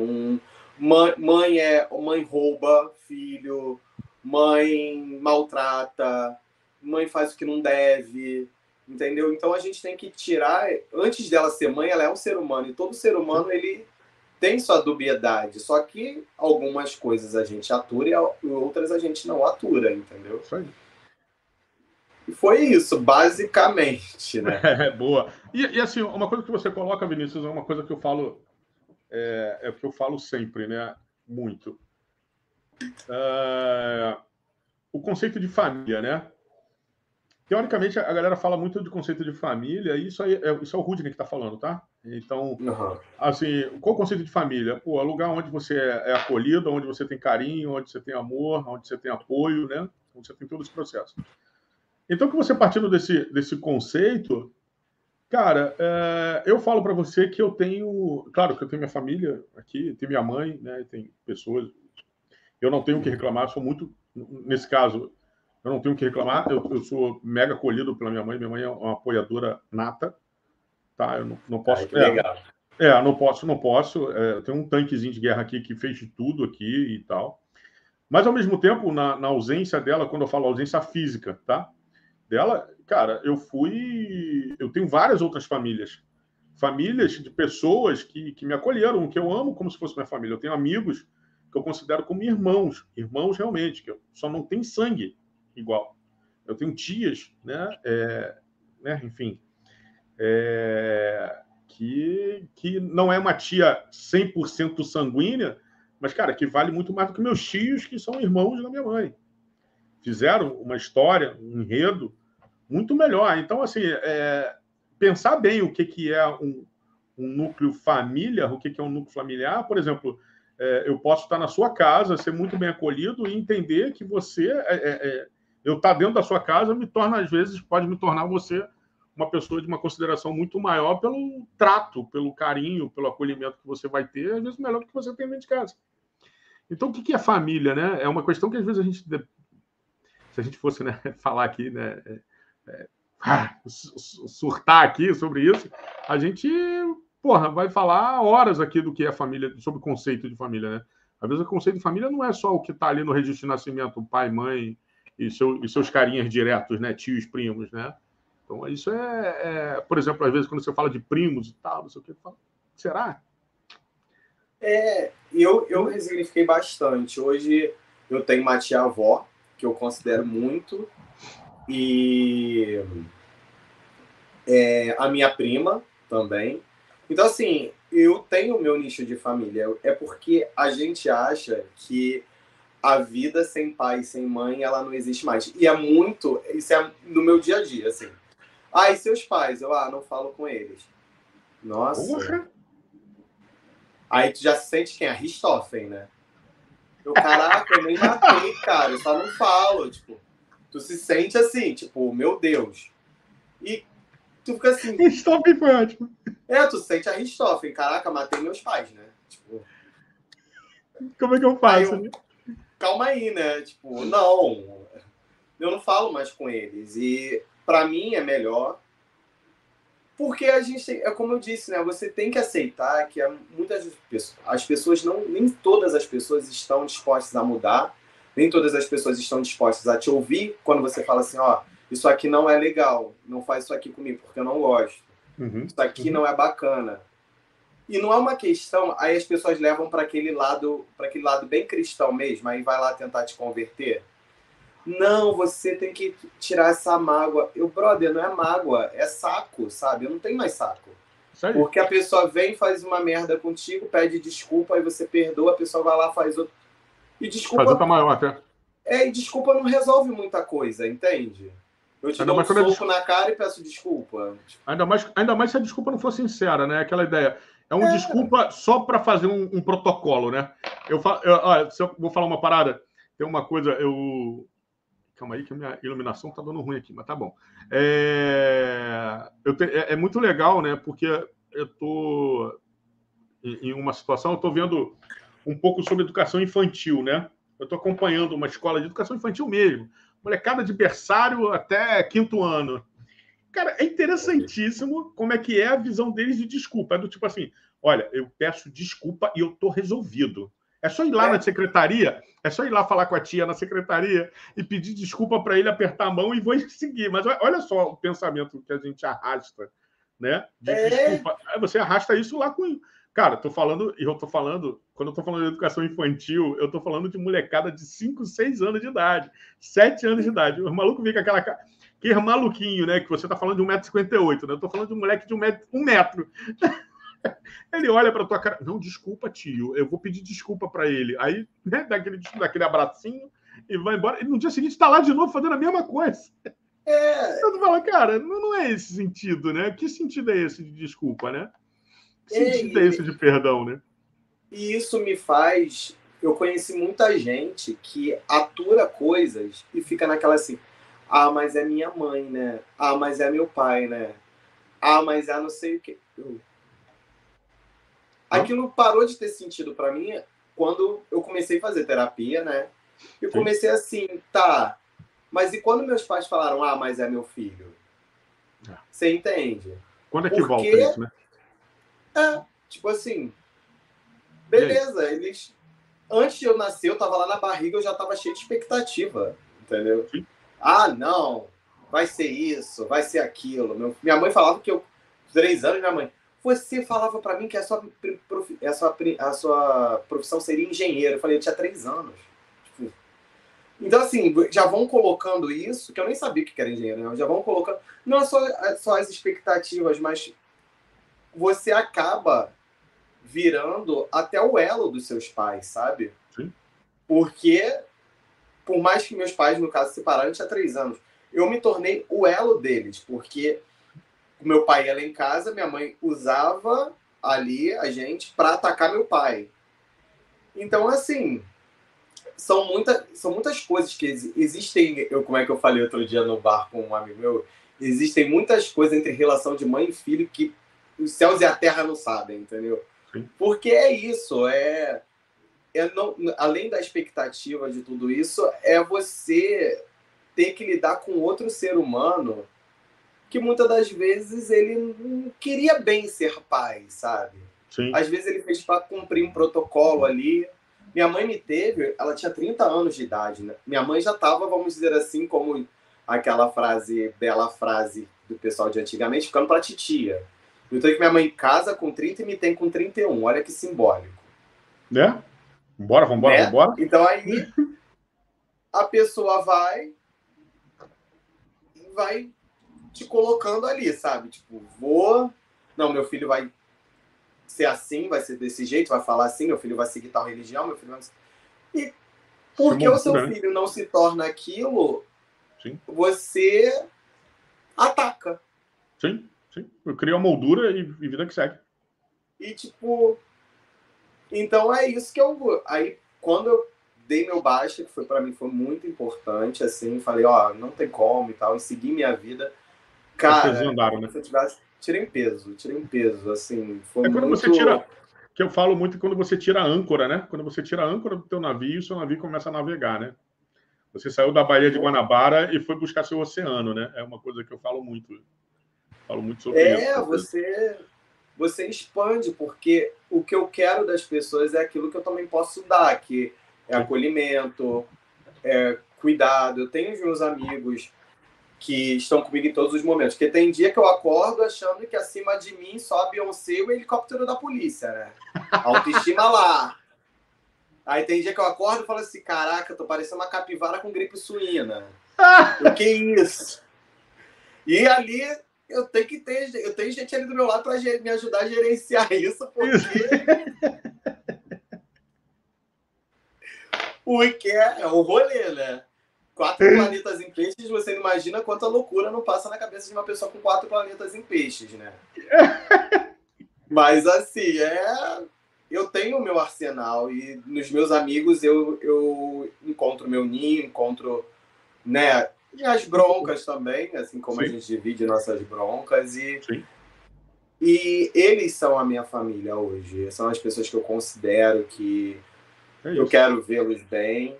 Mãe, mãe é mãe rouba filho, mãe maltrata, mãe faz o que não deve, entendeu? Então a gente tem que tirar. Antes dela ser mãe, ela é um ser humano e todo ser humano ele tem sua dubiedade, só que algumas coisas a gente atura e outras a gente não atura, entendeu? Isso aí. E foi isso, basicamente, né? [LAUGHS] É, boa. E, e, assim, uma coisa que você coloca, Vinícius, é uma coisa que eu falo, é, é que eu falo sempre, né? Muito. É, o conceito de família, né? Teoricamente, a galera fala muito de conceito de família, e isso, aí, é, isso é o Rudney que está falando, tá? Então, uhum. assim, qual o conceito de família? Pô, é lugar onde você é, é acolhido, onde você tem carinho, onde você tem amor, onde você tem apoio, né? Onde você tem todo esse processo. Então, que você partindo desse, desse conceito, cara, é, eu falo para você que eu tenho, claro que eu tenho minha família aqui, tenho minha mãe, né? Tem pessoas. Eu não tenho o que reclamar, sou muito, nesse caso, eu não tenho o que reclamar. Eu, eu, sou mega acolhido pela minha mãe. Minha mãe é uma apoiadora nata, tá? Eu não, não posso. Ai, é, legal. É, não posso, não posso. É, eu tenho um tanquezinho de guerra aqui que fez de tudo aqui e tal. Mas ao mesmo tempo, na, na ausência dela, quando eu falo ausência física, tá? Dela, cara, eu fui. Eu tenho várias outras famílias. Famílias de pessoas que, que me acolheram, que eu amo como se fosse minha família. Eu tenho amigos que eu considero como irmãos, irmãos realmente, que só não tem sangue, igual. Eu tenho tias, né? É, né enfim, é, que, que não é uma tia 100% sanguínea, mas, cara, que vale muito mais do que meus tios, que são irmãos da minha mãe. Fizeram uma história, um enredo muito melhor. Então, assim, é, pensar bem o que, que é um, um núcleo família, o que, que é um núcleo familiar, por exemplo, é, eu posso estar na sua casa, ser muito bem acolhido e entender que você é, é, é eu estar dentro da sua casa me torna, às vezes, pode me tornar você uma pessoa de uma consideração muito maior pelo trato, pelo carinho, pelo acolhimento que você vai ter, às vezes melhor do que você tem dentro de casa. Então, o que é família, né? É uma questão que às vezes a gente, se a gente fosse né, [LAUGHS] falar aqui, né, é, surtar aqui sobre isso, a gente, porra, vai falar horas aqui do que é família, sobre o conceito de família, né? Às vezes o conceito de família não é só o que está ali no registro de nascimento, pai, mãe, e, seu, e seus carinhas diretos, né? Tios, primos, né? Então, isso é, é, por exemplo, às vezes quando você fala de primos e tal, não sei o que, será? É, eu, eu resignifiquei bastante. Hoje eu tenho uma tia-avó, que eu considero muito, e é, a minha prima também. Então, assim, eu tenho o meu nicho de família. É porque a gente acha que a vida sem pai, sem mãe, ela não existe mais. E é muito, isso é no meu dia a dia, assim. Ah, e seus pais? Eu, ah, não falo com eles. Nossa. Porra. Aí tu já sente quem? A Richthofen, né? Eu, caraca, eu nem matei, cara, eu só não falo, tipo. Tu se sente assim, tipo, meu Deus. E tu fica assim. Richthofen foi ótimo. É, tu sente a Richthofen, caraca, matei meus pais, né? Tipo. Como é que eu faço? Aí eu, né? calma aí, né? Tipo, não, eu não falo mais com eles. E para mim é melhor. Porque a gente, é como eu disse, né? Você tem que aceitar que muitas pessoas, as pessoas não, nem todas as pessoas estão dispostas a mudar, nem todas as pessoas estão dispostas a te ouvir quando você fala assim, ó, isso aqui não é legal, não faz isso aqui comigo porque eu não gosto. Uhum, isso aqui uhum. não é bacana. E não é uma questão, aí as pessoas levam para aquele lado, para aquele lado bem cristão mesmo, aí vai lá tentar te converter. Não, você tem que tirar essa mágoa. Eu, brother, não é mágoa, é saco, sabe? Eu não tenho mais saco. Porque a pessoa vem, faz uma merda contigo, pede desculpa, aí você perdoa, a pessoa vai lá, faz outro. E desculpa. Faz outra maior até. É, e desculpa não resolve muita coisa, entende? Eu te ainda dou um soco na cara e peço desculpa. Ainda mais, ainda mais se a desculpa não for sincera, né? Aquela ideia. É um é. desculpa só para fazer um, um, protocolo, né? Eu, eu, olha, eu vou falar uma parada, tem uma coisa, eu. Calma aí, que a minha iluminação tá dando ruim aqui, mas tá bom. É, eu te, é, é muito legal, né? Porque eu tô em, em uma situação, eu tô vendo um pouco sobre educação infantil, né? Eu estou acompanhando uma escola de educação infantil mesmo, molecada de berçário até quinto ano. Cara, é interessantíssimo como é que é a visão deles de desculpa. É do tipo assim: olha, eu peço desculpa e eu tô resolvido. É só ir lá é. na secretaria, é só ir lá falar com a tia na secretaria e pedir desculpa para ele apertar a mão e vou seguir. Mas olha só o pensamento que a gente arrasta, né? De é. desculpa. Você arrasta isso lá com. Cara, tô falando, e eu tô falando, quando eu tô falando de educação infantil, eu tô falando de molecada de 5, 6 anos de idade, 7 anos de idade. O maluco vem com aquela que é maluquinho, né? Que você tá falando de 1,58m, né? Eu tô falando de um moleque de um metro. Um metro. [LAUGHS] ele olha para tua cara. Não, desculpa, tio. Eu vou pedir desculpa para ele. Aí, né, dá aquele, dá aquele abracinho e vai embora. E no dia seguinte tá lá de novo fazendo a mesma coisa. É. Eu falo, cara, não é esse sentido, né? Que sentido é esse de desculpa, né? Sentido é, esse de perdão, né? E isso me faz. Eu conheci muita gente que atura coisas e fica naquela assim ah, mas é minha mãe, né? Ah, mas é meu pai, né? Ah, mas é não sei o quê. Aquilo parou de ter sentido para mim quando eu comecei a fazer terapia, né? E comecei assim, tá. Mas e quando meus pais falaram, ah, mas é meu filho? É. Você entende? Quando é que Porque... volta isso, né? É, tipo assim, beleza, eles. Antes de eu nascer, eu tava lá na barriga, eu já tava cheio de expectativa, entendeu? Sim. Ah, não, vai ser isso, vai ser aquilo. Meu, minha mãe falava que eu, três anos, minha mãe, você falava para mim que a sua, a, sua, a sua profissão seria engenheiro. Eu falei, eu tinha três anos. Tipo, então, assim, já vão colocando isso, que eu nem sabia que era engenheiro, né? já vão colocando, não só, só as expectativas, mas você acaba virando até o elo dos seus pais, sabe? Sim. Porque por mais que meus pais, no caso, se separaram, tinha três anos, eu me tornei o elo deles, porque meu pai ia lá em casa, minha mãe usava ali a gente para atacar meu pai. Então, assim, são, muita, são muitas coisas que existem. Eu, como é que eu falei outro dia no bar com um amigo meu? Existem muitas coisas entre relação de mãe e filho que os céus e a terra não sabem, entendeu? Porque é isso, é é não, além da expectativa de tudo isso, é você ter que lidar com outro ser humano que muitas das vezes ele não queria bem ser pai, sabe? Sim. Às vezes ele fez para cumprir um protocolo ali. Minha mãe me teve, ela tinha 30 anos de idade, né? Minha mãe já estava, vamos dizer assim, como aquela frase, bela frase do pessoal de antigamente, ficando para titia. Então que minha mãe casa com 30 e me tem com 31. Olha que simbólico. Né? Vambora, vambora, né? vambora. Então aí a pessoa vai e vai te colocando ali, sabe? Tipo, vou. Não, meu filho vai ser assim, vai ser desse jeito, vai falar assim, meu filho vai seguir tal religião, meu filho vai. E porque o seu né? filho não se torna aquilo, sim. você ataca. Sim, sim. Eu crio a moldura e, e vida que segue. E tipo, então é isso que eu. Aí, quando eu dei meu baixa, que foi para mim foi muito importante, assim, falei, ó, não tem como e tal, e segui minha vida. Cara, andaram, né? se eu tivesse. Tirei peso, tirei peso, assim. Foi é quando muito... você tira. Que eu falo muito quando você tira a âncora, né? Quando você tira a âncora do teu navio, o seu navio começa a navegar, né? Você saiu da Baía de Guanabara e foi buscar seu oceano, né? É uma coisa que eu falo muito. Falo muito sobre é, isso. É, você você expande, porque o que eu quero das pessoas é aquilo que eu também posso dar, que é acolhimento, é cuidado. Eu tenho os meus amigos que estão comigo em todos os momentos. Porque tem dia que eu acordo achando que acima de mim a Beyoncé e o helicóptero da polícia, né? Autoestima lá. Aí tem dia que eu acordo e falo assim: caraca, tô parecendo uma capivara com gripe suína. [LAUGHS] o que é isso? E ali eu tenho que ter, eu tenho gente ali do meu lado para me ajudar a gerenciar isso, porque. [LAUGHS] porque é o rolê, né? Quatro planetas em peixes, você não imagina quanta loucura não passa na cabeça de uma pessoa com quatro planetas em peixes, né? [LAUGHS] Mas assim, é. Eu tenho o meu arsenal e nos meus amigos eu, eu encontro meu ninho, encontro né, e as broncas também, assim como Sim. a gente divide nossas broncas. E, Sim. e eles são a minha família hoje. São as pessoas que eu considero que é eu quero vê-los bem.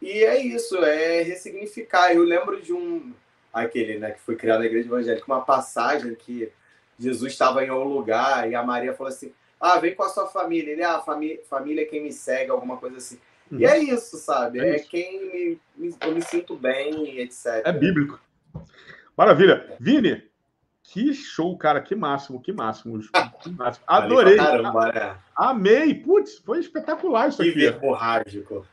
E é isso, é ressignificar. Eu lembro de um. Aquele, né, que foi criado na igreja evangélica, uma passagem que Jesus estava em um lugar e a Maria falou assim: Ah, vem com a sua família. Ele, ah, família, família é quem me segue, alguma coisa assim. E é isso, sabe? É, é isso. quem me, me, eu me sinto bem, etc. É bíblico. Maravilha. Vini, que show, cara. Que máximo, que máximo. Que máximo. Adorei. Caramba, né? Amei. Putz, foi espetacular isso que aqui. Que verborrágico.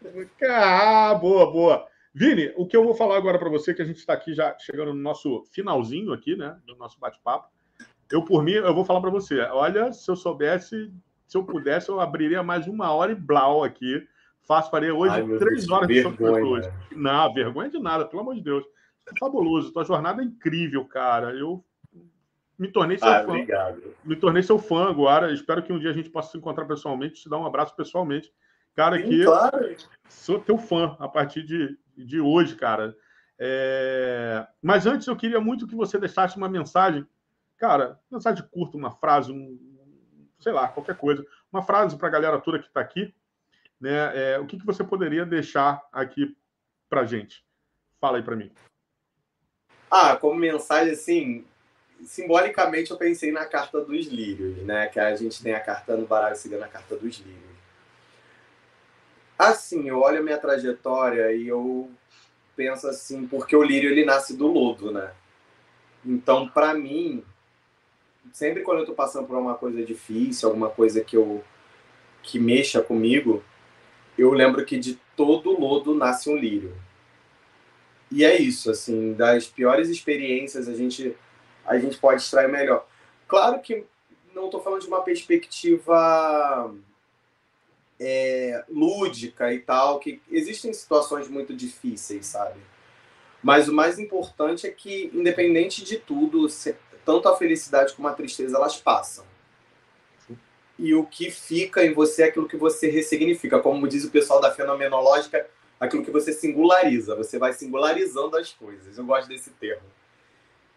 Ah, boa, boa. Vini, o que eu vou falar agora para você, que a gente está aqui já chegando no nosso finalzinho aqui, né? Do nosso bate-papo. Eu, por mim, eu vou falar para você. Olha, se eu soubesse, se eu pudesse, eu abriria mais uma hora e blau aqui Faço, farei hoje Ai, três Deus, horas de pessoas. Não, vergonha de nada, pelo amor de Deus. É fabuloso. Tua jornada é incrível, cara. Eu me tornei seu ah, fã. Obrigado. Me tornei seu fã agora. Espero que um dia a gente possa se encontrar pessoalmente, te dar um abraço pessoalmente. Cara, Sim, que claro. sou teu fã a partir de, de hoje, cara. É... Mas antes eu queria muito que você deixasse uma mensagem, cara, mensagem curta, uma frase, um, sei lá, qualquer coisa, uma frase para a galera toda que está aqui, né? É, o que, que você poderia deixar aqui para gente? Fala aí para mim. Ah, como mensagem, assim, simbolicamente eu pensei na carta dos lírios, né? Que a gente tem a carta no baralho seguindo a carta dos lírios. Assim, eu olho a minha trajetória e eu penso assim, porque o lírio ele nasce do lodo, né? Então, para mim, sempre quando eu tô passando por uma coisa difícil, alguma coisa que eu que mexa comigo, eu lembro que de todo lodo nasce um lírio. E é isso, assim, das piores experiências a gente a gente pode extrair melhor. Claro que não estou falando de uma perspectiva é, lúdica e tal, que existem situações muito difíceis, sabe? Mas o mais importante é que, independente de tudo, tanto a felicidade como a tristeza, elas passam e o que fica em você é aquilo que você ressignifica. Como diz o pessoal da fenomenológica, aquilo que você singulariza. Você vai singularizando as coisas. Eu gosto desse termo.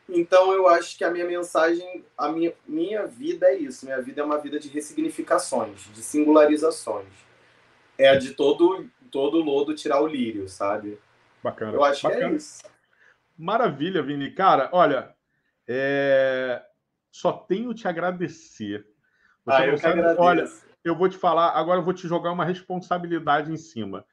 Então, eu acho que a minha mensagem, a minha, minha vida é isso. Minha vida é uma vida de ressignificações, de singularizações. É de todo, todo lodo tirar o lírio, sabe? Bacana. Eu acho Bacana. que é isso. Maravilha, Vini. Cara, olha, é... só tenho te agradecer ah, eu sabe, olha, eu vou te falar, agora eu vou te jogar uma responsabilidade em cima.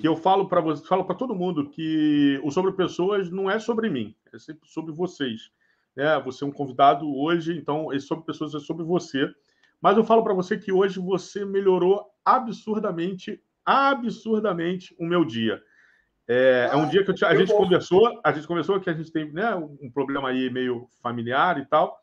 Que eu falo para você, falo para todo mundo que o sobre pessoas não é sobre mim, é sempre sobre vocês. É, você é um convidado hoje, então esse sobre pessoas é sobre você. Mas eu falo para você que hoje você melhorou absurdamente, absurdamente o meu dia. É, ah, é um dia que te, a gente conversou, a gente conversou que a gente tem né, um problema aí meio familiar e tal.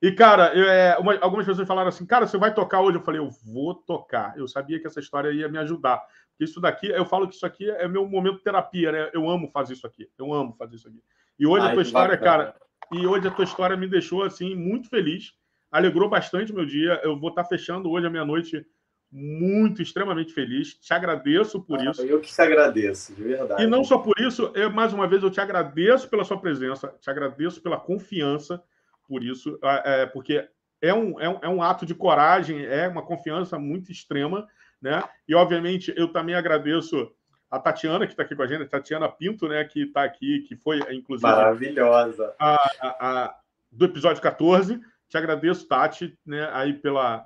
E, cara, eu, é, uma, algumas pessoas falaram assim, cara, você vai tocar hoje? Eu falei, eu vou tocar. Eu sabia que essa história ia me ajudar. Isso daqui, eu falo que isso aqui é meu momento de terapia, né? Eu amo fazer isso aqui. Eu amo fazer isso aqui. E hoje Ai, a tua história, bacana. cara, e hoje a tua história me deixou, assim, muito feliz. Alegrou bastante o meu dia. Eu vou estar fechando hoje a meia-noite muito, extremamente feliz. Te agradeço por ah, isso. Eu que te agradeço, de verdade. E não só por isso, eu, mais uma vez, eu te agradeço pela sua presença, te agradeço pela confiança por isso, é, porque é um, é, um, é um ato de coragem, é uma confiança muito extrema, né? E, obviamente, eu também agradeço a Tatiana, que está aqui com a gente, a Tatiana Pinto, né, que está aqui, que foi, inclusive... Maravilhosa! A, a, a, do episódio 14. Te agradeço, Tati, né, aí pela,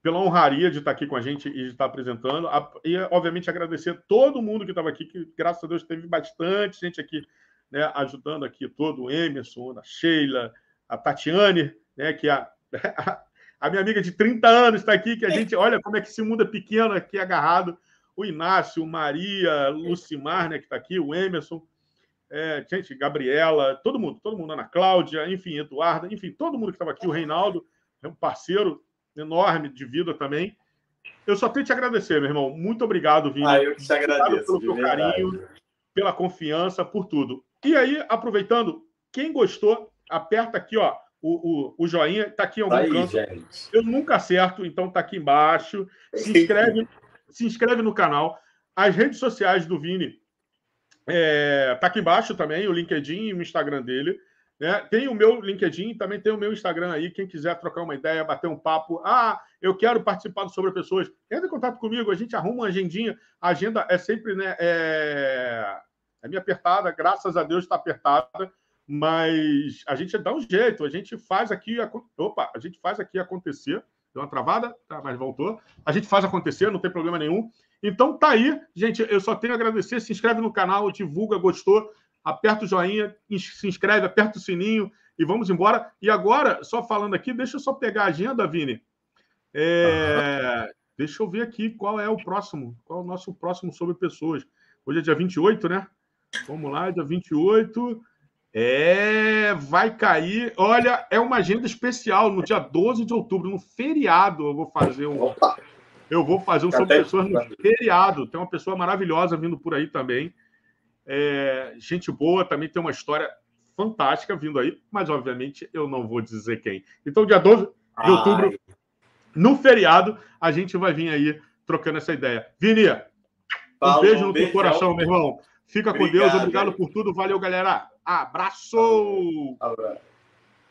pela honraria de estar aqui com a gente e de estar apresentando. E, obviamente, agradecer todo mundo que estava aqui, que, graças a Deus, teve bastante gente aqui né, ajudando aqui todo o Emerson, a Sheila, a Tatiane, né, que é a, [LAUGHS] a minha amiga de 30 anos está aqui, que a gente olha como é que esse mundo é pequeno aqui agarrado. O Inácio, Maria, Lucimar, né, que está aqui, o Emerson, é, gente, Gabriela, todo mundo, todo mundo, Ana Cláudia, enfim, Eduarda, enfim, todo mundo que estava aqui, o Reinaldo, é um parceiro enorme de vida também. Eu só tenho que te agradecer, meu irmão. Muito obrigado, Vini. Ah, eu que te agradeço. Pelo teu carinho, pela confiança, por tudo. E aí, aproveitando, quem gostou, aperta aqui, ó, o, o, o joinha, tá aqui em algum tá aí, canto. Gente. Eu nunca acerto, então tá aqui embaixo. Se inscreve, [LAUGHS] se inscreve no canal. As redes sociais do Vini é, tá aqui embaixo também, o LinkedIn e o Instagram dele. Né? Tem o meu LinkedIn, também tem o meu Instagram aí. Quem quiser trocar uma ideia, bater um papo. Ah, eu quero participar do Sobre Pessoas. Entre em contato comigo, a gente arruma uma agendinha. A agenda é sempre, né? É, é meio apertada, graças a Deus está apertada, mas a gente dá um jeito, a gente faz aqui. Opa, a gente faz aqui acontecer. Deu uma travada, tá, mas voltou. A gente faz acontecer, não tem problema nenhum. Então tá aí, gente. Eu só tenho a agradecer. Se inscreve no canal, divulga, gostou, aperta o joinha, se inscreve, aperta o sininho e vamos embora. E agora, só falando aqui, deixa eu só pegar a agenda, Vini. É... Uhum. Deixa eu ver aqui qual é o próximo, qual é o nosso próximo sobre pessoas. Hoje é dia 28, né? Vamos lá, dia 28. É, vai cair. Olha, é uma agenda especial no dia 12 de outubro, no feriado. Eu vou fazer um. Opa. Eu vou fazer um sobre pessoas no feriado. Tem uma pessoa maravilhosa vindo por aí também. É, gente boa, também tem uma história fantástica vindo aí, mas obviamente eu não vou dizer quem. Então, dia 12 de Ai. outubro, no feriado, a gente vai vir aí trocando essa ideia. Vini, um beijo no teu coração, meu irmão. Fica obrigado, com Deus, obrigado por tudo. Valeu, galera. Abraço! Abraço.